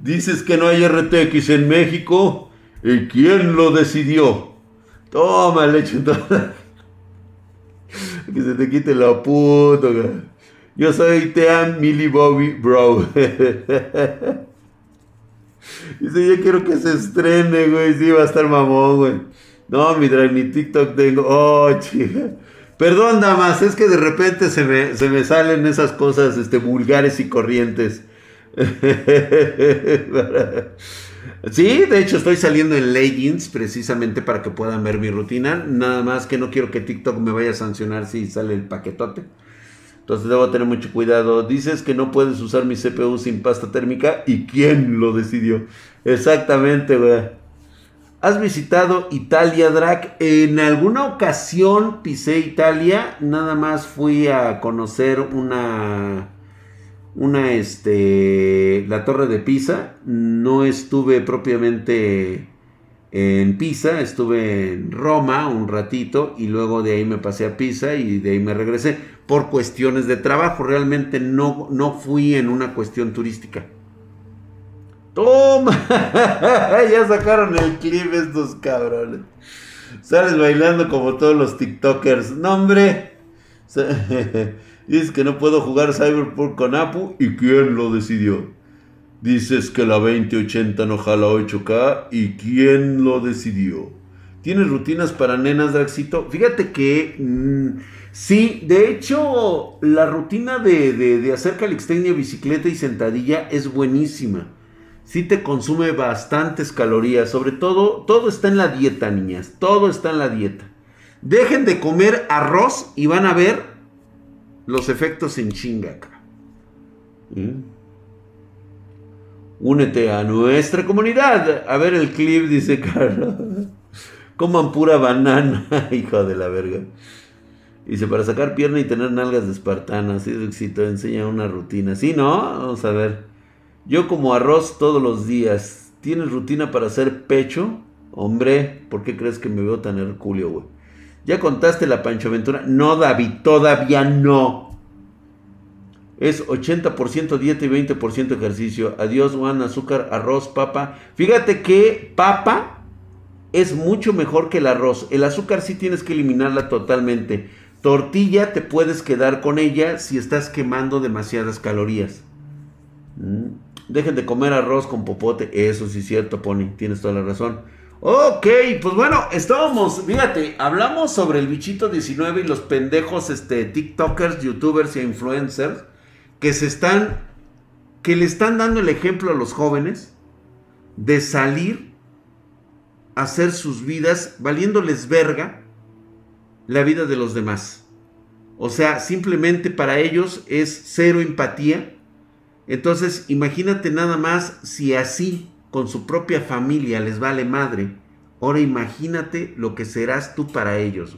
Dices que no hay RTX en México. ¿Y quién lo decidió? Toma, leche toda. que se te quite la puta. Yo soy Team Millie Bobby Bro. Dice, yo quiero que se estrene, güey. Sí, va a estar mamón, güey. No, mi drag, mi TikTok tengo. Oh, chica. Perdón, damas, es que de repente se me, se me salen esas cosas este, vulgares y corrientes. sí, de hecho estoy saliendo en leggings precisamente para que puedan ver mi rutina. Nada más que no quiero que TikTok me vaya a sancionar si sale el paquetote. Entonces debo tener mucho cuidado. Dices que no puedes usar mi CPU sin pasta térmica. ¿Y quién lo decidió? Exactamente, güey. ¿Has visitado Italia, Drac? En alguna ocasión pisé Italia, nada más fui a conocer una, una, este, la torre de Pisa. No estuve propiamente en Pisa, estuve en Roma un ratito y luego de ahí me pasé a Pisa y de ahí me regresé por cuestiones de trabajo. Realmente no, no fui en una cuestión turística. Toma, ya sacaron el clip estos cabrones. Sales bailando como todos los TikTokers. No, hombre. Dices que no puedo jugar Cyberpunk con Apu. ¿Y quién lo decidió? Dices que la 2080 no jala 8K. ¿Y quién lo decidió? ¿Tienes rutinas para nenas, Draxito? Fíjate que... Mm, sí, de hecho, la rutina de, de, de hacer calixtenia, bicicleta y sentadilla es buenísima sí te consume bastantes calorías. Sobre todo, todo está en la dieta, niñas. Todo está en la dieta. Dejen de comer arroz y van a ver los efectos en chinga. ¿Mm? Únete a nuestra comunidad. A ver el clip, dice Carlos. Coman pura banana, hijo de la verga. Dice, para sacar pierna y tener nalgas de espartana. Así éxito, enseña una rutina. Sí, ¿no? Vamos a ver. Yo como arroz todos los días. ¿Tienes rutina para hacer pecho? Hombre, ¿por qué crees que me veo tan hercúleo, güey? ¿Ya contaste la Pancho Aventura? No, David, todavía no. Es 80% dieta y 20% ejercicio. Adiós, Juan, azúcar, arroz, papa. Fíjate que papa es mucho mejor que el arroz. El azúcar sí tienes que eliminarla totalmente. Tortilla te puedes quedar con ella si estás quemando demasiadas calorías. Mm. Dejen de comer arroz con popote. Eso sí es cierto, Pony. Tienes toda la razón. Ok, pues bueno, estábamos, fíjate, hablamos sobre el bichito 19 y los pendejos este, TikTokers, YouTubers e influencers que se están, que le están dando el ejemplo a los jóvenes de salir a hacer sus vidas valiéndoles verga la vida de los demás. O sea, simplemente para ellos es cero empatía. Entonces, imagínate nada más si así con su propia familia les vale madre. Ahora imagínate lo que serás tú para ellos.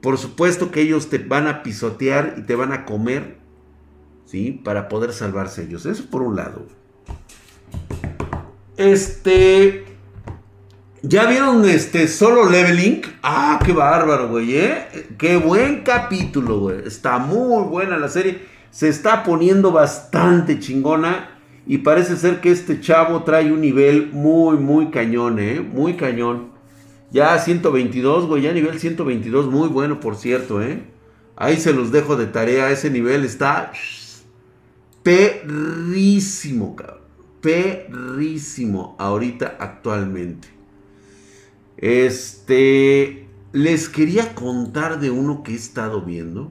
Por supuesto que ellos te van a pisotear y te van a comer, ¿sí? Para poder salvarse ellos. Eso por un lado. Este... ¿Ya vieron este solo leveling? Ah, qué bárbaro, güey, ¿eh? Qué buen capítulo, güey. Está muy buena la serie. Se está poniendo bastante chingona. Y parece ser que este chavo trae un nivel muy, muy cañón, ¿eh? Muy cañón. Ya 122, güey, ya nivel 122, muy bueno, por cierto, ¿eh? Ahí se los dejo de tarea, ese nivel está perrísimo, cabrón. Perrísimo ahorita actualmente. Este, les quería contar de uno que he estado viendo,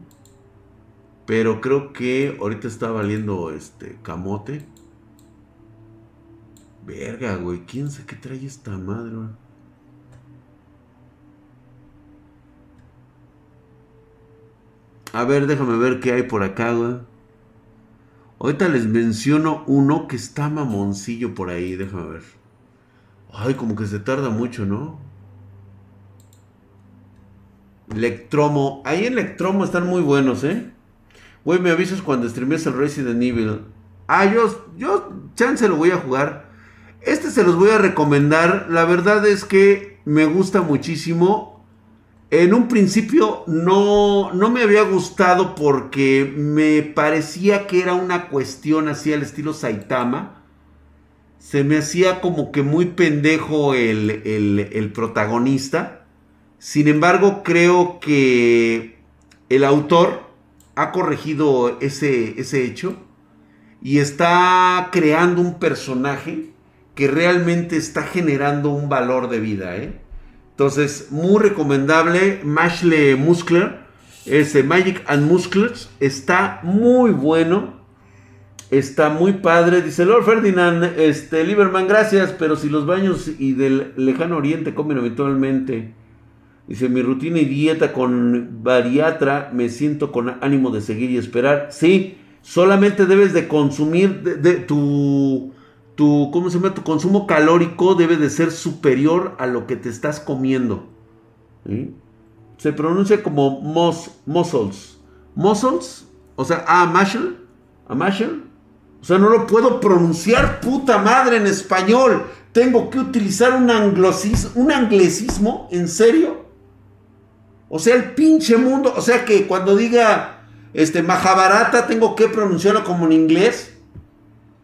pero creo que ahorita está valiendo este camote. Verga, güey. ¿Quién sabe qué trae esta madre, güey? A ver, déjame ver qué hay por acá, güey. Ahorita les menciono uno que está mamoncillo por ahí, déjame ver. Ay, como que se tarda mucho, ¿no? Electromo. Ahí en Electromo están muy buenos, ¿eh? Güey, me avisas cuando streames el Resident Evil. Ah, yo, yo, chance lo voy a jugar. Este se los voy a recomendar. La verdad es que me gusta muchísimo. En un principio no, no me había gustado porque me parecía que era una cuestión así al estilo Saitama. Se me hacía como que muy pendejo el, el protagonista. Sin embargo, creo que el autor ha corregido ese, ese hecho y está creando un personaje que realmente está generando un valor de vida. ¿eh? Entonces, muy recomendable. Mashle Muscler, ese Magic and Muscles, está muy bueno. Está muy padre. Dice Lord Ferdinand, este, Lieberman, gracias, pero si los baños y del lejano oriente comen habitualmente. Dice, mi rutina y dieta con bariatra, me siento con ánimo de seguir y esperar. Sí, solamente debes de consumir de tu tu, ¿cómo se llama? Tu consumo calórico debe de ser superior a lo que te estás comiendo. Se pronuncia como mos, muscles. Muscles, o sea, a muscle, a. O sea, no lo puedo pronunciar puta madre en español. Tengo que utilizar un, un anglesismo, ¿en serio? O sea, el pinche mundo, o sea que cuando diga este Mahabharata tengo que pronunciarlo como en inglés.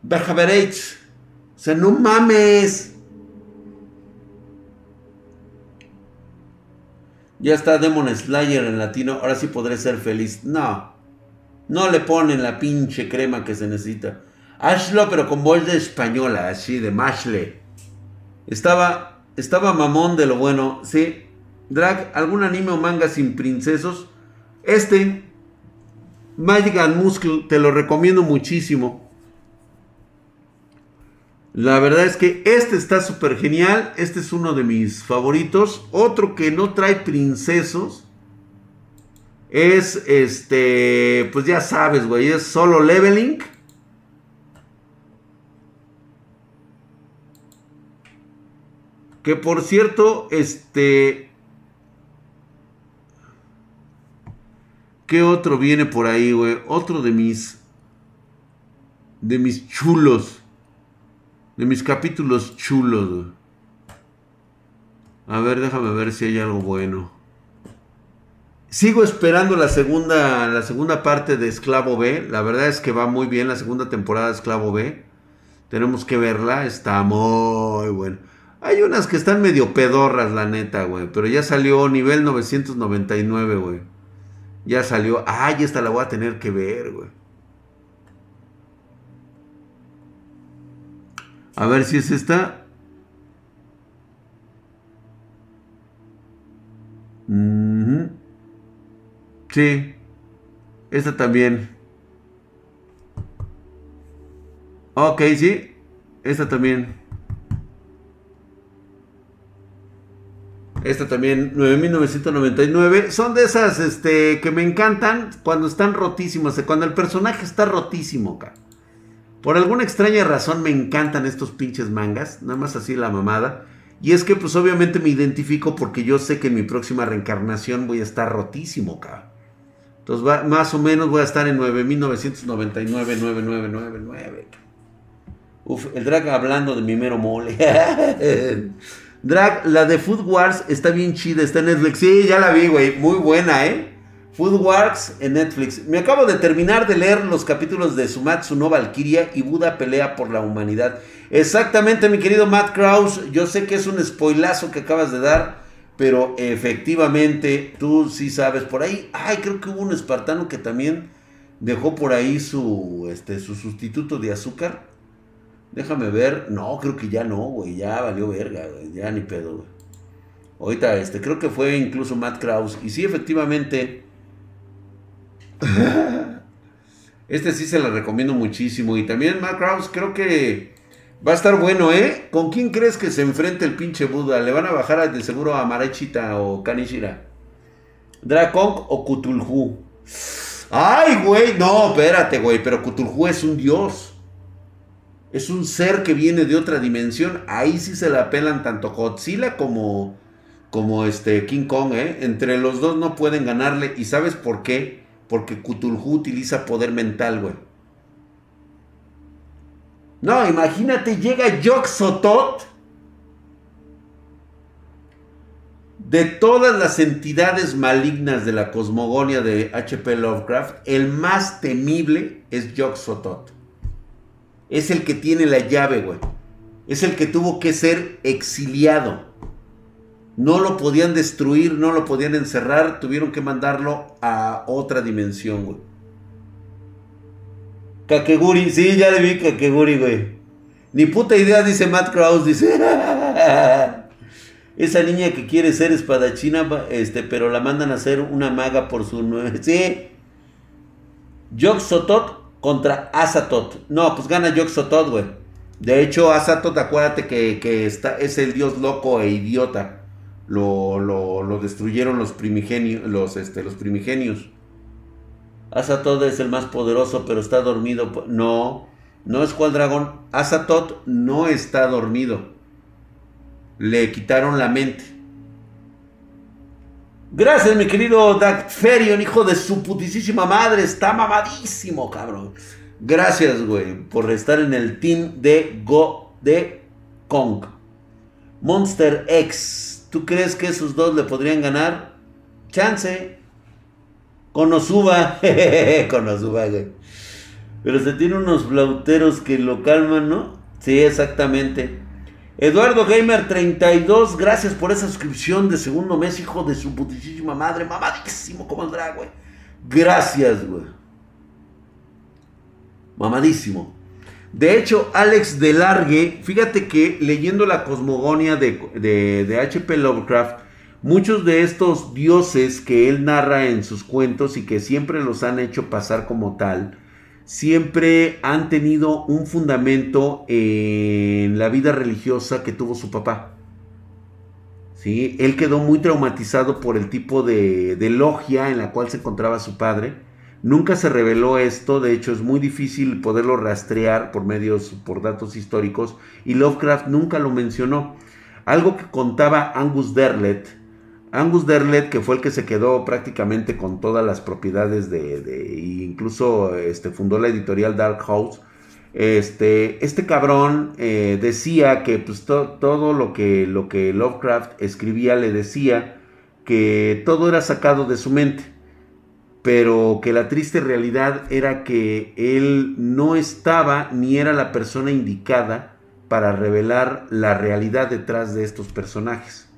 Mahabharata. O sea, no mames. Ya está Demon Slayer en latino. Ahora sí podré ser feliz. No. No le ponen la pinche crema que se necesita. Hazlo, pero con voz de española, así de mashle. Estaba, estaba mamón de lo bueno. Sí. Drag, algún anime o manga sin princesos. Este, Magic and Muscle, te lo recomiendo muchísimo. La verdad es que este está súper genial. Este es uno de mis favoritos. Otro que no trae princesos. Es este. Pues ya sabes, güey. Es solo leveling. Que por cierto, este. ¿Qué otro viene por ahí, güey? Otro de mis. De mis chulos de mis capítulos chulos. A ver, déjame ver si hay algo bueno. Sigo esperando la segunda, la segunda parte de Esclavo B. La verdad es que va muy bien la segunda temporada de Esclavo B. Tenemos que verla, está muy bueno. Hay unas que están medio pedorras, la neta, güey. Pero ya salió nivel 999, güey. Ya salió. Ay, esta la voy a tener que ver, güey. A ver si es esta. Sí. Esta también. Ok, sí. Esta también. Esta también, 9999. Son de esas este, que me encantan cuando están rotísimos. Cuando el personaje está rotísimo, acá. Por alguna extraña razón me encantan estos pinches mangas. Nada más así la mamada. Y es que pues obviamente me identifico porque yo sé que en mi próxima reencarnación voy a estar rotísimo, acá. Entonces más o menos voy a estar en 9999, 9999. Uf, el drag hablando de mi mero mole. Drag, la de Food Wars está bien chida, está en Netflix. Sí, ya la vi, güey. Muy buena, ¿eh? Food Wars en Netflix. Me acabo de terminar de leer los capítulos de Sumatsu no Valkyria y Buda pelea por la humanidad. Exactamente, mi querido Matt Krause. Yo sé que es un spoilazo que acabas de dar, pero efectivamente tú sí sabes por ahí. Ay, creo que hubo un espartano que también dejó por ahí su, este, su sustituto de azúcar. Déjame ver. No, creo que ya no, güey. Ya valió verga, güey. Ya ni pedo, güey. Ahorita, este, creo que fue incluso Matt Kraus. Y sí, efectivamente. este sí se lo recomiendo muchísimo. Y también Matt Kraus, creo que va a estar bueno, ¿eh? ¿Con quién crees que se enfrente el pinche Buda? ¿Le van a bajar de seguro a Marechita o Kanishira? ¿Drakong o Cthulhu? Ay, güey. No, espérate, güey. Pero Cthulhu es un dios es un ser que viene de otra dimensión. Ahí sí se la apelan tanto Godzilla como, como este King Kong. ¿eh? Entre los dos no pueden ganarle. ¿Y sabes por qué? Porque Cthulhu utiliza poder mental, güey. No, imagínate, llega Yog-Sothoth. De todas las entidades malignas de la cosmogonia de H.P. Lovecraft, el más temible es Yog-Sothoth es el que tiene la llave, güey. Es el que tuvo que ser exiliado. No lo podían destruir, no lo podían encerrar, tuvieron que mandarlo a otra dimensión, güey. Kakeguri, sí, ya le vi Kakeguri, güey. Ni puta idea, dice Matt Krause, dice. Esa niña que quiere ser espadachina, este, pero la mandan a ser una maga por su... Sí. Jok Sotot contra Asatot. No, pues gana Yog-Sothoth, güey. De hecho, Asatot, acuérdate que, está, es el dios loco e idiota. Lo, lo, destruyeron los primigenios. Los, este, los primigenios. Asatot es el más poderoso, pero está dormido. No, no es cual dragón. Asatot no está dormido. Le quitaron la mente. Gracias, mi querido Ferion, hijo de su putísima madre. Está mamadísimo, cabrón. Gracias, güey, por estar en el team de Go de Kong. Monster X. ¿Tú crees que esos dos le podrían ganar? Chance. Konosuba. Konosuba, güey. Pero se tiene unos flauteros que lo calman, ¿no? Sí, exactamente. Eduardo Gamer 32, gracias por esa suscripción de segundo mes, hijo de su putísima madre, mamadísimo como el drag, güey. Gracias, güey. Mamadísimo. De hecho, Alex Delargue, fíjate que leyendo la cosmogonia de, de, de H.P. Lovecraft, muchos de estos dioses que él narra en sus cuentos y que siempre los han hecho pasar como tal, siempre han tenido un fundamento en la vida religiosa que tuvo su papá. ¿Sí? Él quedó muy traumatizado por el tipo de, logia en la cual se encontraba su padre. Nunca se reveló esto, de hecho es muy difícil poderlo rastrear por medios, por datos históricos, y Lovecraft nunca lo mencionó. Algo que contaba Angus Derlet, Angus Derlet, que fue el que se quedó prácticamente con todas las propiedades de, incluso este, fundó la editorial Dark House, Este, este cabrón eh, decía que pues, todo lo que, lo que Lovecraft escribía le decía que todo era sacado de su mente, pero que la triste realidad era que él no estaba ni era la persona indicada para revelar la realidad detrás de estos personajes.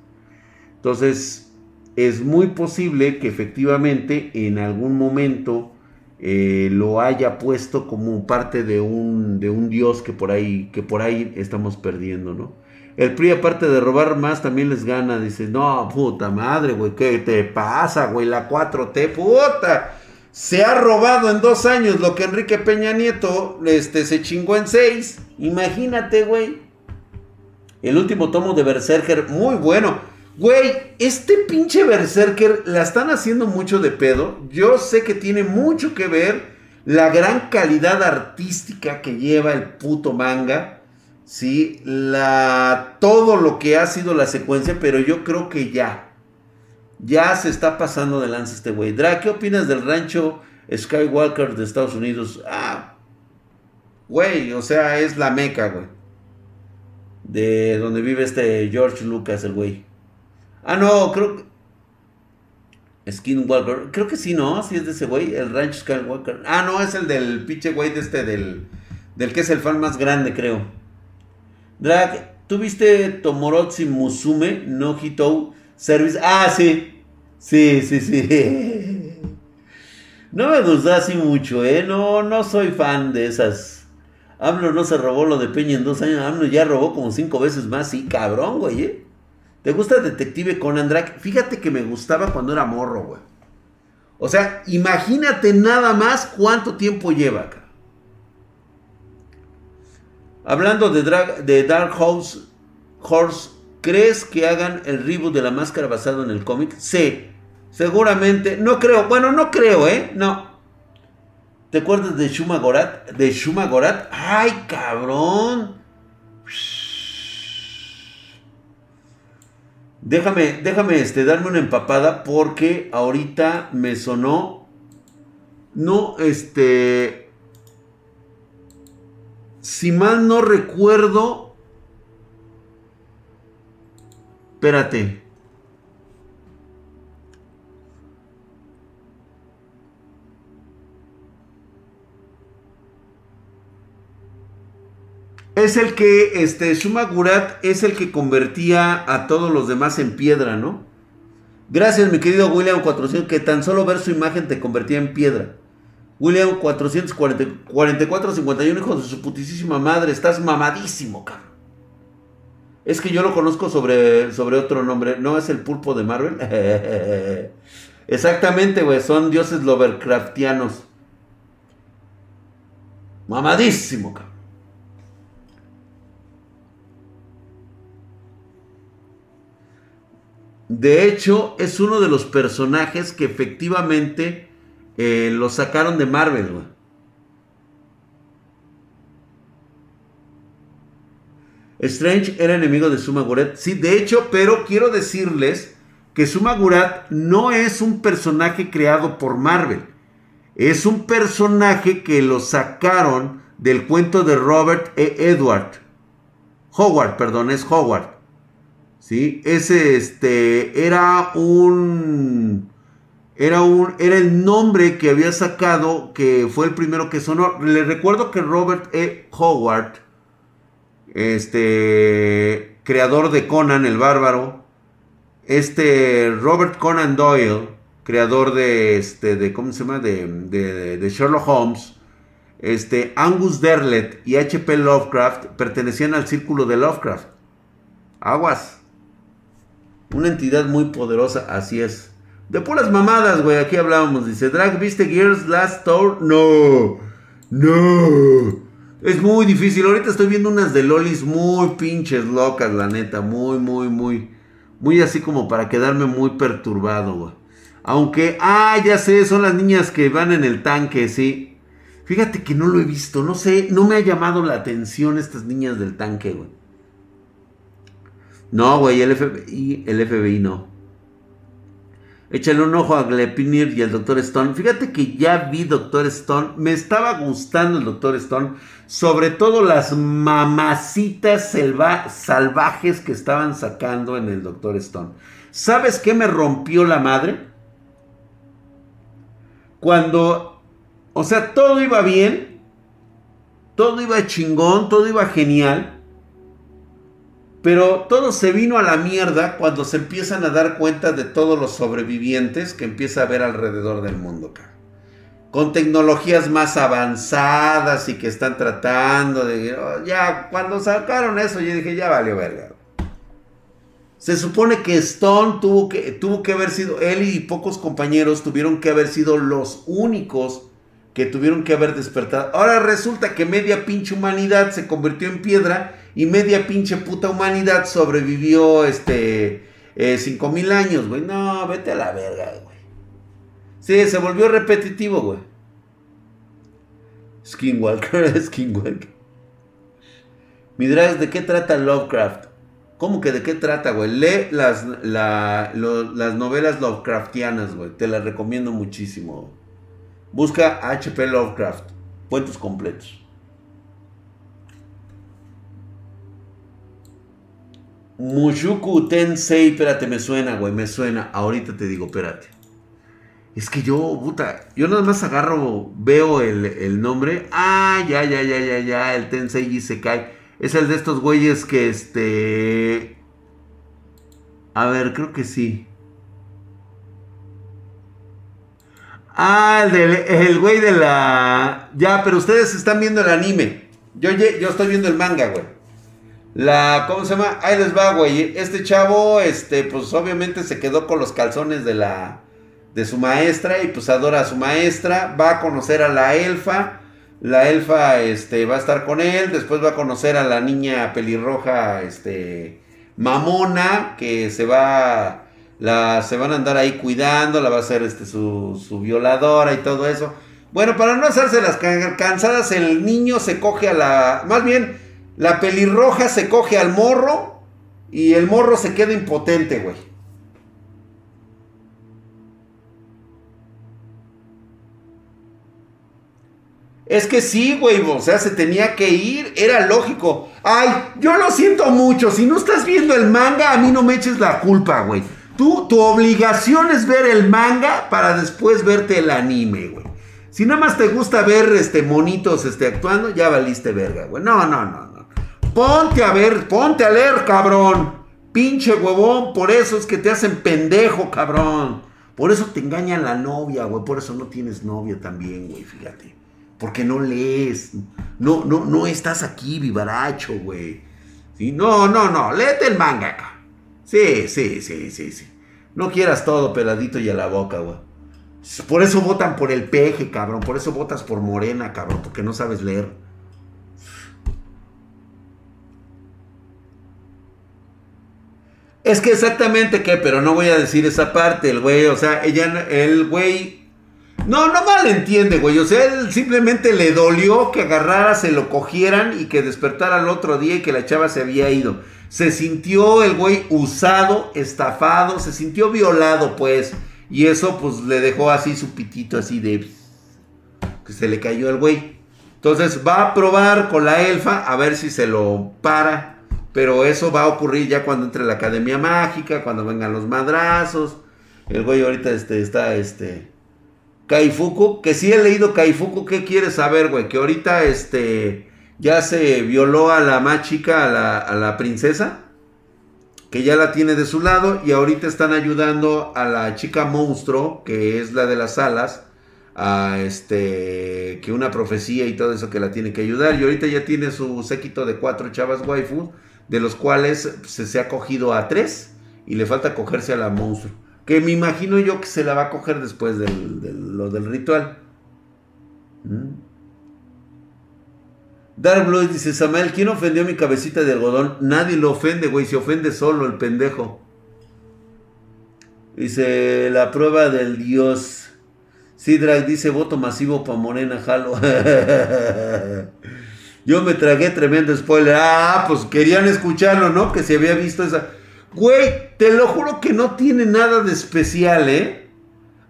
Entonces, es muy posible que efectivamente en algún momento eh, lo haya puesto como parte de un, de un dios que por ahí, que por ahí estamos perdiendo, ¿no? El PRI, aparte de robar más, también les gana. Dice, no, puta madre, güey, ¿qué te pasa, güey? La 4T, puta. Se ha robado en dos años lo que Enrique Peña Nieto este, se chingó en seis. Imagínate, güey. El último tomo de Berserker, muy bueno. Güey, este pinche Berserker la están haciendo mucho de pedo. Yo sé que tiene mucho que ver la gran calidad artística que lleva el puto manga. Sí, la todo lo que ha sido la secuencia, pero yo creo que ya ya se está pasando de lanza este güey. Drake, ¿qué opinas del rancho Skywalker de Estados Unidos? Ah, güey, o sea, es la meca, güey. De donde vive este George Lucas, el güey. Ah, no, creo que. Skinwalker. Creo que sí, ¿no? Sí es de ese güey. El Ranch Skywalker. Ah, no, es el del pinche güey de este, del. Del que es el fan más grande, creo. Drag, ¿tú viste Tomorotsi Musume no Hitou Service? Ah, sí. Sí, sí, sí. No me gusta así mucho, ¿eh? No, no soy fan de esas. AMLO no se robó lo de Peña en dos años. AMLO ya robó como cinco veces más. Sí, cabrón, güey, ¿eh? ¿Te gusta Detective Conan Drake? Fíjate que me gustaba cuando era morro, güey. O sea, imagínate nada más cuánto tiempo lleva acá. Hablando de, Dark Horse, ¿crees que hagan el reboot de la máscara basado en el cómic? Sí, seguramente. No creo, bueno, no creo, ¿eh? No. ¿Te acuerdas de Shuma Gorat? De Shuma Gorat. ¡Ay, cabrón! Déjame, déjame este, darme una empapada porque ahorita me sonó. No, este. Si mal no recuerdo. Espérate. Es el que, este, Shumagurat es el que convertía a todos los demás en piedra, ¿no? Gracias, mi querido William 400, que tan solo ver su imagen te convertía en piedra. William 444 51, hijo de su putísima madre, estás mamadísimo, cabrón. Es que yo lo conozco sobre, sobre otro nombre, ¿no es el pulpo de Marvel? Exactamente, güey, son dioses Lovercraftianos. Mamadísimo, cabrón. De hecho, es uno de los personajes que efectivamente eh, lo sacaron de Marvel, Strange era enemigo de Sumagurat. Sí, de hecho, pero quiero decirles que Sumagurat no es un personaje creado por Marvel. Es un personaje que lo sacaron del cuento de Robert E. Edward. Howard, perdón, es Howard. Ese este, era un... Era, un, era el nombre que había sacado, que fue el primero que sonó. Le recuerdo que Robert E. Howard, este, creador de Conan el Bárbaro, este Robert Conan Doyle, creador de, este, de ¿cómo se llama? De, de, de Sherlock Holmes, este, Angus Derlet y H.P. Lovecraft pertenecían al círculo de Lovecraft. Aguas. Una entidad muy poderosa, así es. De puras mamadas, güey, aquí hablábamos. Dice, Drag, ¿viste Gears Last Tour? No, no. Es muy difícil. Ahorita estoy viendo unas de lolis muy pinches locas, la neta. Muy, muy, muy. Muy así como para quedarme muy perturbado, güey. Aunque, ah, ya sé, son las niñas que van en el tanque, sí. Fíjate que no lo he visto, no sé, no me ha llamado la atención estas niñas del tanque, güey. No, güey, el FBI, el FBI no. Échale un ojo a Glepinir y al Dr. Stone. Fíjate que ya vi Dr. Stone. Me estaba gustando el Dr. Stone. Sobre todo las mamacitas salvajes que estaban sacando en el Dr. Stone. ¿Sabes qué me rompió la madre? Cuando, o sea, todo iba bien. Todo iba chingón, todo iba genial. Pero todo se vino a la mierda cuando se empiezan a dar cuenta de todos los sobrevivientes que empieza a ver alrededor del mundo, Con tecnologías más avanzadas y que están tratando de... Oh, ya, cuando sacaron eso, yo dije, ya valió verga. Se supone que Stone tuvo que, tuvo que haber sido, él y pocos compañeros tuvieron que haber sido los únicos que tuvieron que haber despertado. Ahora resulta que media pinche humanidad se convirtió en piedra y media pinche puta humanidad sobrevivió este eh, 5000 años, güey. No, vete a la verga, güey. Sí, se volvió repetitivo, güey. Skinwalker, Skinwalker. Midras, ¿de qué trata Lovecraft? ¿Cómo que de qué trata, güey? Lee las, las novelas Lovecraftianas, güey. Te las recomiendo muchísimo. Busca HP Lovecraft. Cuentos completos. Mushuku Tensei, espérate, me suena, güey, me suena. Ahorita te digo, espérate. Es que yo, puta, yo nada más agarro, veo el, nombre. Ah, ya, ya, ya, ya, ya, el Tensei cae. Es el de estos güeyes que, este... A ver, creo que sí. Ah, el, el güey de la... Ya, pero ustedes están viendo el anime. Yo, yo estoy viendo el manga, güey. La, ¿cómo se llama? Ahí les va, güey. Este chavo, este, pues obviamente se quedó con los calzones de la, de su maestra y pues adora a su maestra. Va a conocer a la elfa. La elfa, este, va a estar con él. Después va a conocer a la niña pelirroja, este, mamona, que se va, la, se van a andar ahí cuidando. La va a ser, este, su, su violadora y todo eso. Bueno, para no hacerse las cansadas, el niño se coge a la, más bien, la pelirroja se coge al morro y el morro se queda impotente, güey. Es que sí, güey, o sea, se tenía que ir, era lógico. Ay, yo lo siento mucho, si no estás viendo el manga, a mí no me eches la culpa, güey. Tú, tu obligación es ver el manga para después verte el anime, güey. Si nada más te gusta ver este monitos este, actuando, ya valiste verga, güey. No, no, no. Ponte a ver, ponte a leer, cabrón. Pinche huevón, por eso es que te hacen pendejo, cabrón. Por eso te engañan la novia, güey. Por eso no tienes novia también, güey, fíjate. Porque no lees. No, no, no estás aquí, vivaracho, güey. ¿Sí? No, no, no. Léete el manga acá. Sí, sí, sí, sí, sí. No quieras todo peladito y a la boca, güey. Por eso votan por el peje, cabrón. Por eso votas por Morena, cabrón. Porque no sabes leer. Es que exactamente qué, pero no voy a decir esa parte, el güey, o sea, ella, el güey, no, no malentiende, güey, o sea, él simplemente le dolió que agarrara, se lo cogieran y que despertara al otro día y que la chava se había ido. Se sintió el güey usado, estafado, se sintió violado, pues, y eso pues le dejó así su pitito así de que se le cayó el güey. Entonces va a probar con la elfa a ver si se lo para pero eso va a ocurrir ya cuando entre la Academia Mágica, cuando vengan los madrazos. El güey ahorita este, está este. Kaifuku, que sí he leído Kaifuku, ¿qué quieres saber, güey? Que ahorita este. Ya se violó a la más chica, a la, a la princesa. Que ya la tiene de su lado. Y ahorita están ayudando a la chica monstruo, que es la de las alas. A este. Que una profecía y todo eso que la tiene que ayudar. Y ahorita ya tiene su séquito de cuatro chavas waifus de los cuales se, ha cogido a tres y le falta cogerse a la monstruo. Que me imagino yo que se la va a coger después de lo del ritual. ¿Mm? Dark Blood dice, Samuel, ¿quién ofendió mi cabecita de algodón? Nadie lo ofende, güey, se ofende solo el pendejo. Dice, la prueba del dios. Sidrak dice, voto masivo para Morena Jalo. Yo me tragué tremendo spoiler. Ah, pues querían escucharlo, ¿no? Que se había visto esa. Güey, te lo juro que no tiene nada de especial, ¿eh?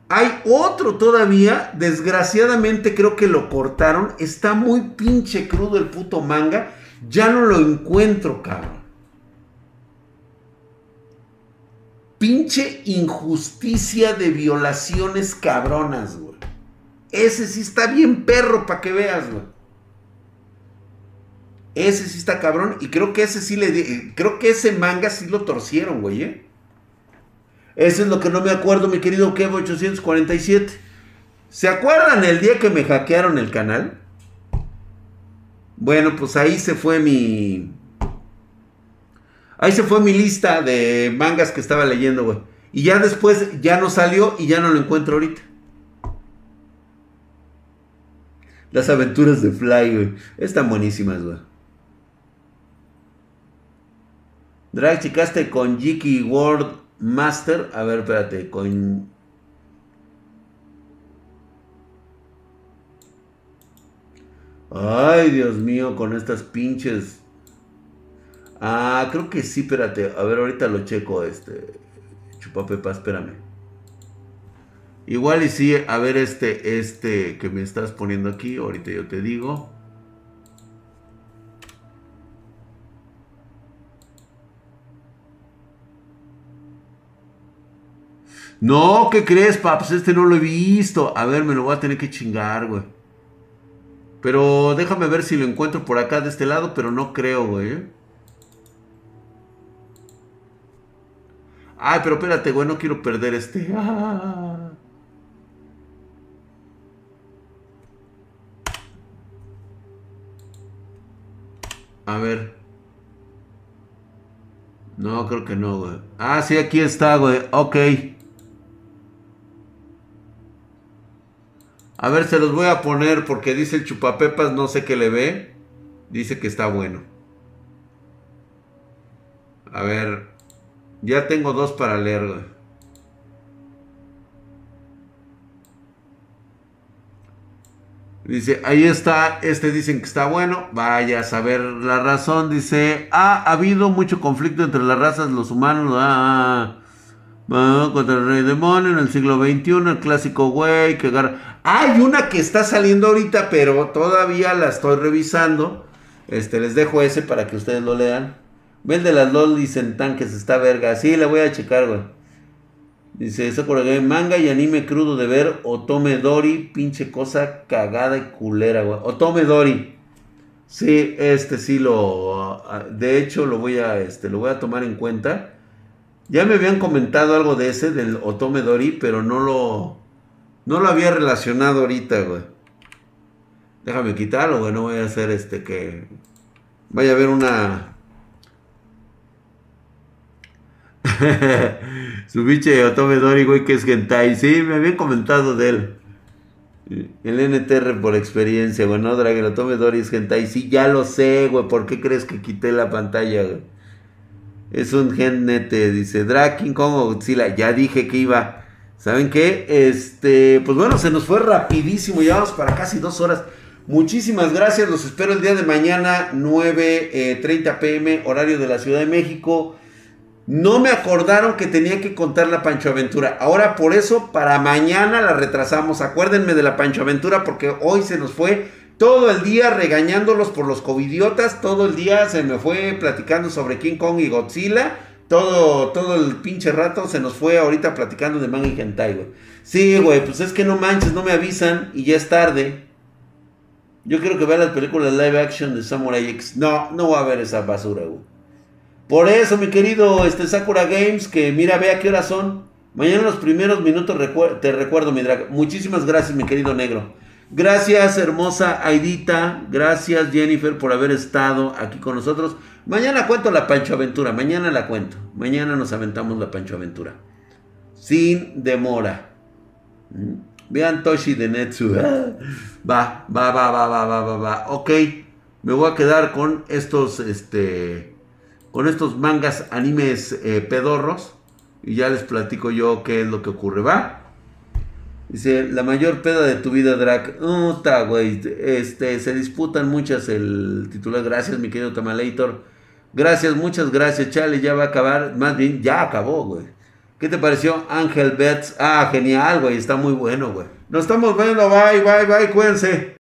Hay otro todavía, desgraciadamente creo que lo cortaron. Está muy pinche crudo el puto manga. Ya no lo encuentro, cabrón. Pinche injusticia de violaciones cabronas, güey. Ese sí está bien perro para que veas, güey. Ese sí está cabrón. Y creo que ese sí le. Creo que ese manga sí lo torcieron, güey, ¿eh? Eso es lo que no me acuerdo, mi querido Kevo 847. ¿Se acuerdan el día que me hackearon el canal? Bueno, pues ahí se fue mi. Ahí se fue mi lista de mangas que estaba leyendo, güey. Y ya después ya no salió y ya no lo encuentro ahorita. Las aventuras de Fly, güey. Están buenísimas, güey. Drag, chicaste con Jiki World Master. A ver, espérate. Con. Ay, Dios mío, con estas pinches. Ah, creo que sí, espérate. A ver, ahorita lo checo, este. Chupapepa, espérame. Igual y sí, a ver este, este que me estás poniendo aquí. Ahorita yo te digo. No, ¿qué crees, paps? Este no lo he visto. A ver, me lo voy a tener que chingar, güey. Pero déjame ver si lo encuentro por acá de este lado, pero no creo, güey. Ay, pero espérate, güey, no quiero perder este. A ver. No, creo que no, güey. Ah, sí, aquí está, güey. Ok. A ver, se los voy a poner porque dice el chupapepas, no sé qué le ve. Dice que está bueno. A ver, ya tengo dos para leer. Dice, ahí está, este dicen que está bueno, vaya a saber la razón. Dice, ha habido mucho conflicto entre las razas, los humanos. Ah, contra el rey demonio en el siglo XXI, el clásico güey que Hay una que está saliendo ahorita, pero todavía la estoy revisando. Este, les dejo ese para que ustedes lo lean. Ven de las lolis en tanques, está verga. Sí, la voy a checar, güey. Dice, por Game, manga y anime crudo de ver. Otome Dori, pinche cosa cagada y culera, güey. Otome Dori. Sí, este sí lo... Ah, de hecho, lo voy a, este, lo voy a tomar en cuenta. Ya me habían comentado algo de ese, del Otome Dori, pero no lo, no lo había relacionado ahorita, güey. Déjame quitarlo, güey, no voy a hacer este que... Vaya a haber una... Su biche Otome Dori, güey, que es hentai. Sí, me habían comentado de él. El NTR por experiencia, güey, no, Drag, el Otome Dori es hentai. Sí, ya lo sé, güey, ¿por qué crees que quité la pantalla, güey? Es un genete, dice Draking como Godzilla. Ya dije que iba. ¿Saben qué? Este, pues bueno, se nos fue rapidísimo. Llevamos para casi dos horas. Muchísimas gracias. Los espero el día de mañana, 9.30 eh, pm, horario de la Ciudad de México. No me acordaron que tenía que contar la Pancho Aventura. Ahora por eso, para mañana la retrasamos. Acuérdenme de la Pancho Aventura porque hoy se nos fue todo el día regañándolos por los covidiotas, todo el día se me fue platicando sobre King Kong y Godzilla, todo, todo el pinche rato se nos fue ahorita platicando de manga y hentai, güey. Sí, güey, pues es que no manches, no me avisan y ya es tarde. Yo quiero que vean las películas live action de Samurai X. No, no voy a ver esa basura, güey. Por eso, mi querido este, Sakura Games, que mira, ve a qué hora son. Mañana los primeros minutos te recuerdo, mi drag. Muchísimas gracias, mi querido negro. Gracias, hermosa Aidita. Gracias, Jennifer, por haber estado aquí con nosotros. Mañana cuento la Pancho Aventura. Mañana la cuento. Mañana nos aventamos la Pancho Aventura. Sin demora. ¿Mm? Vean Toshi de Netsu. Va, va, va, va, va, va, va, va. Ok. Me voy a quedar con estos, este, con estos mangas animes eh, pedorros. Y ya les platico yo qué es lo que ocurre. Va. Dice, la mayor peda de tu vida, Drac. Puta, güey. Este, se disputan muchas el titular. Gracias, mi querido Tamalator. Gracias, muchas gracias, Charlie. Ya va a acabar. Más bien, ya acabó, güey. ¿Qué te pareció Ángel Betts? Ah, genial, güey. Está muy bueno, güey. Nos estamos viendo. Bye, bye, bye. Cuídense.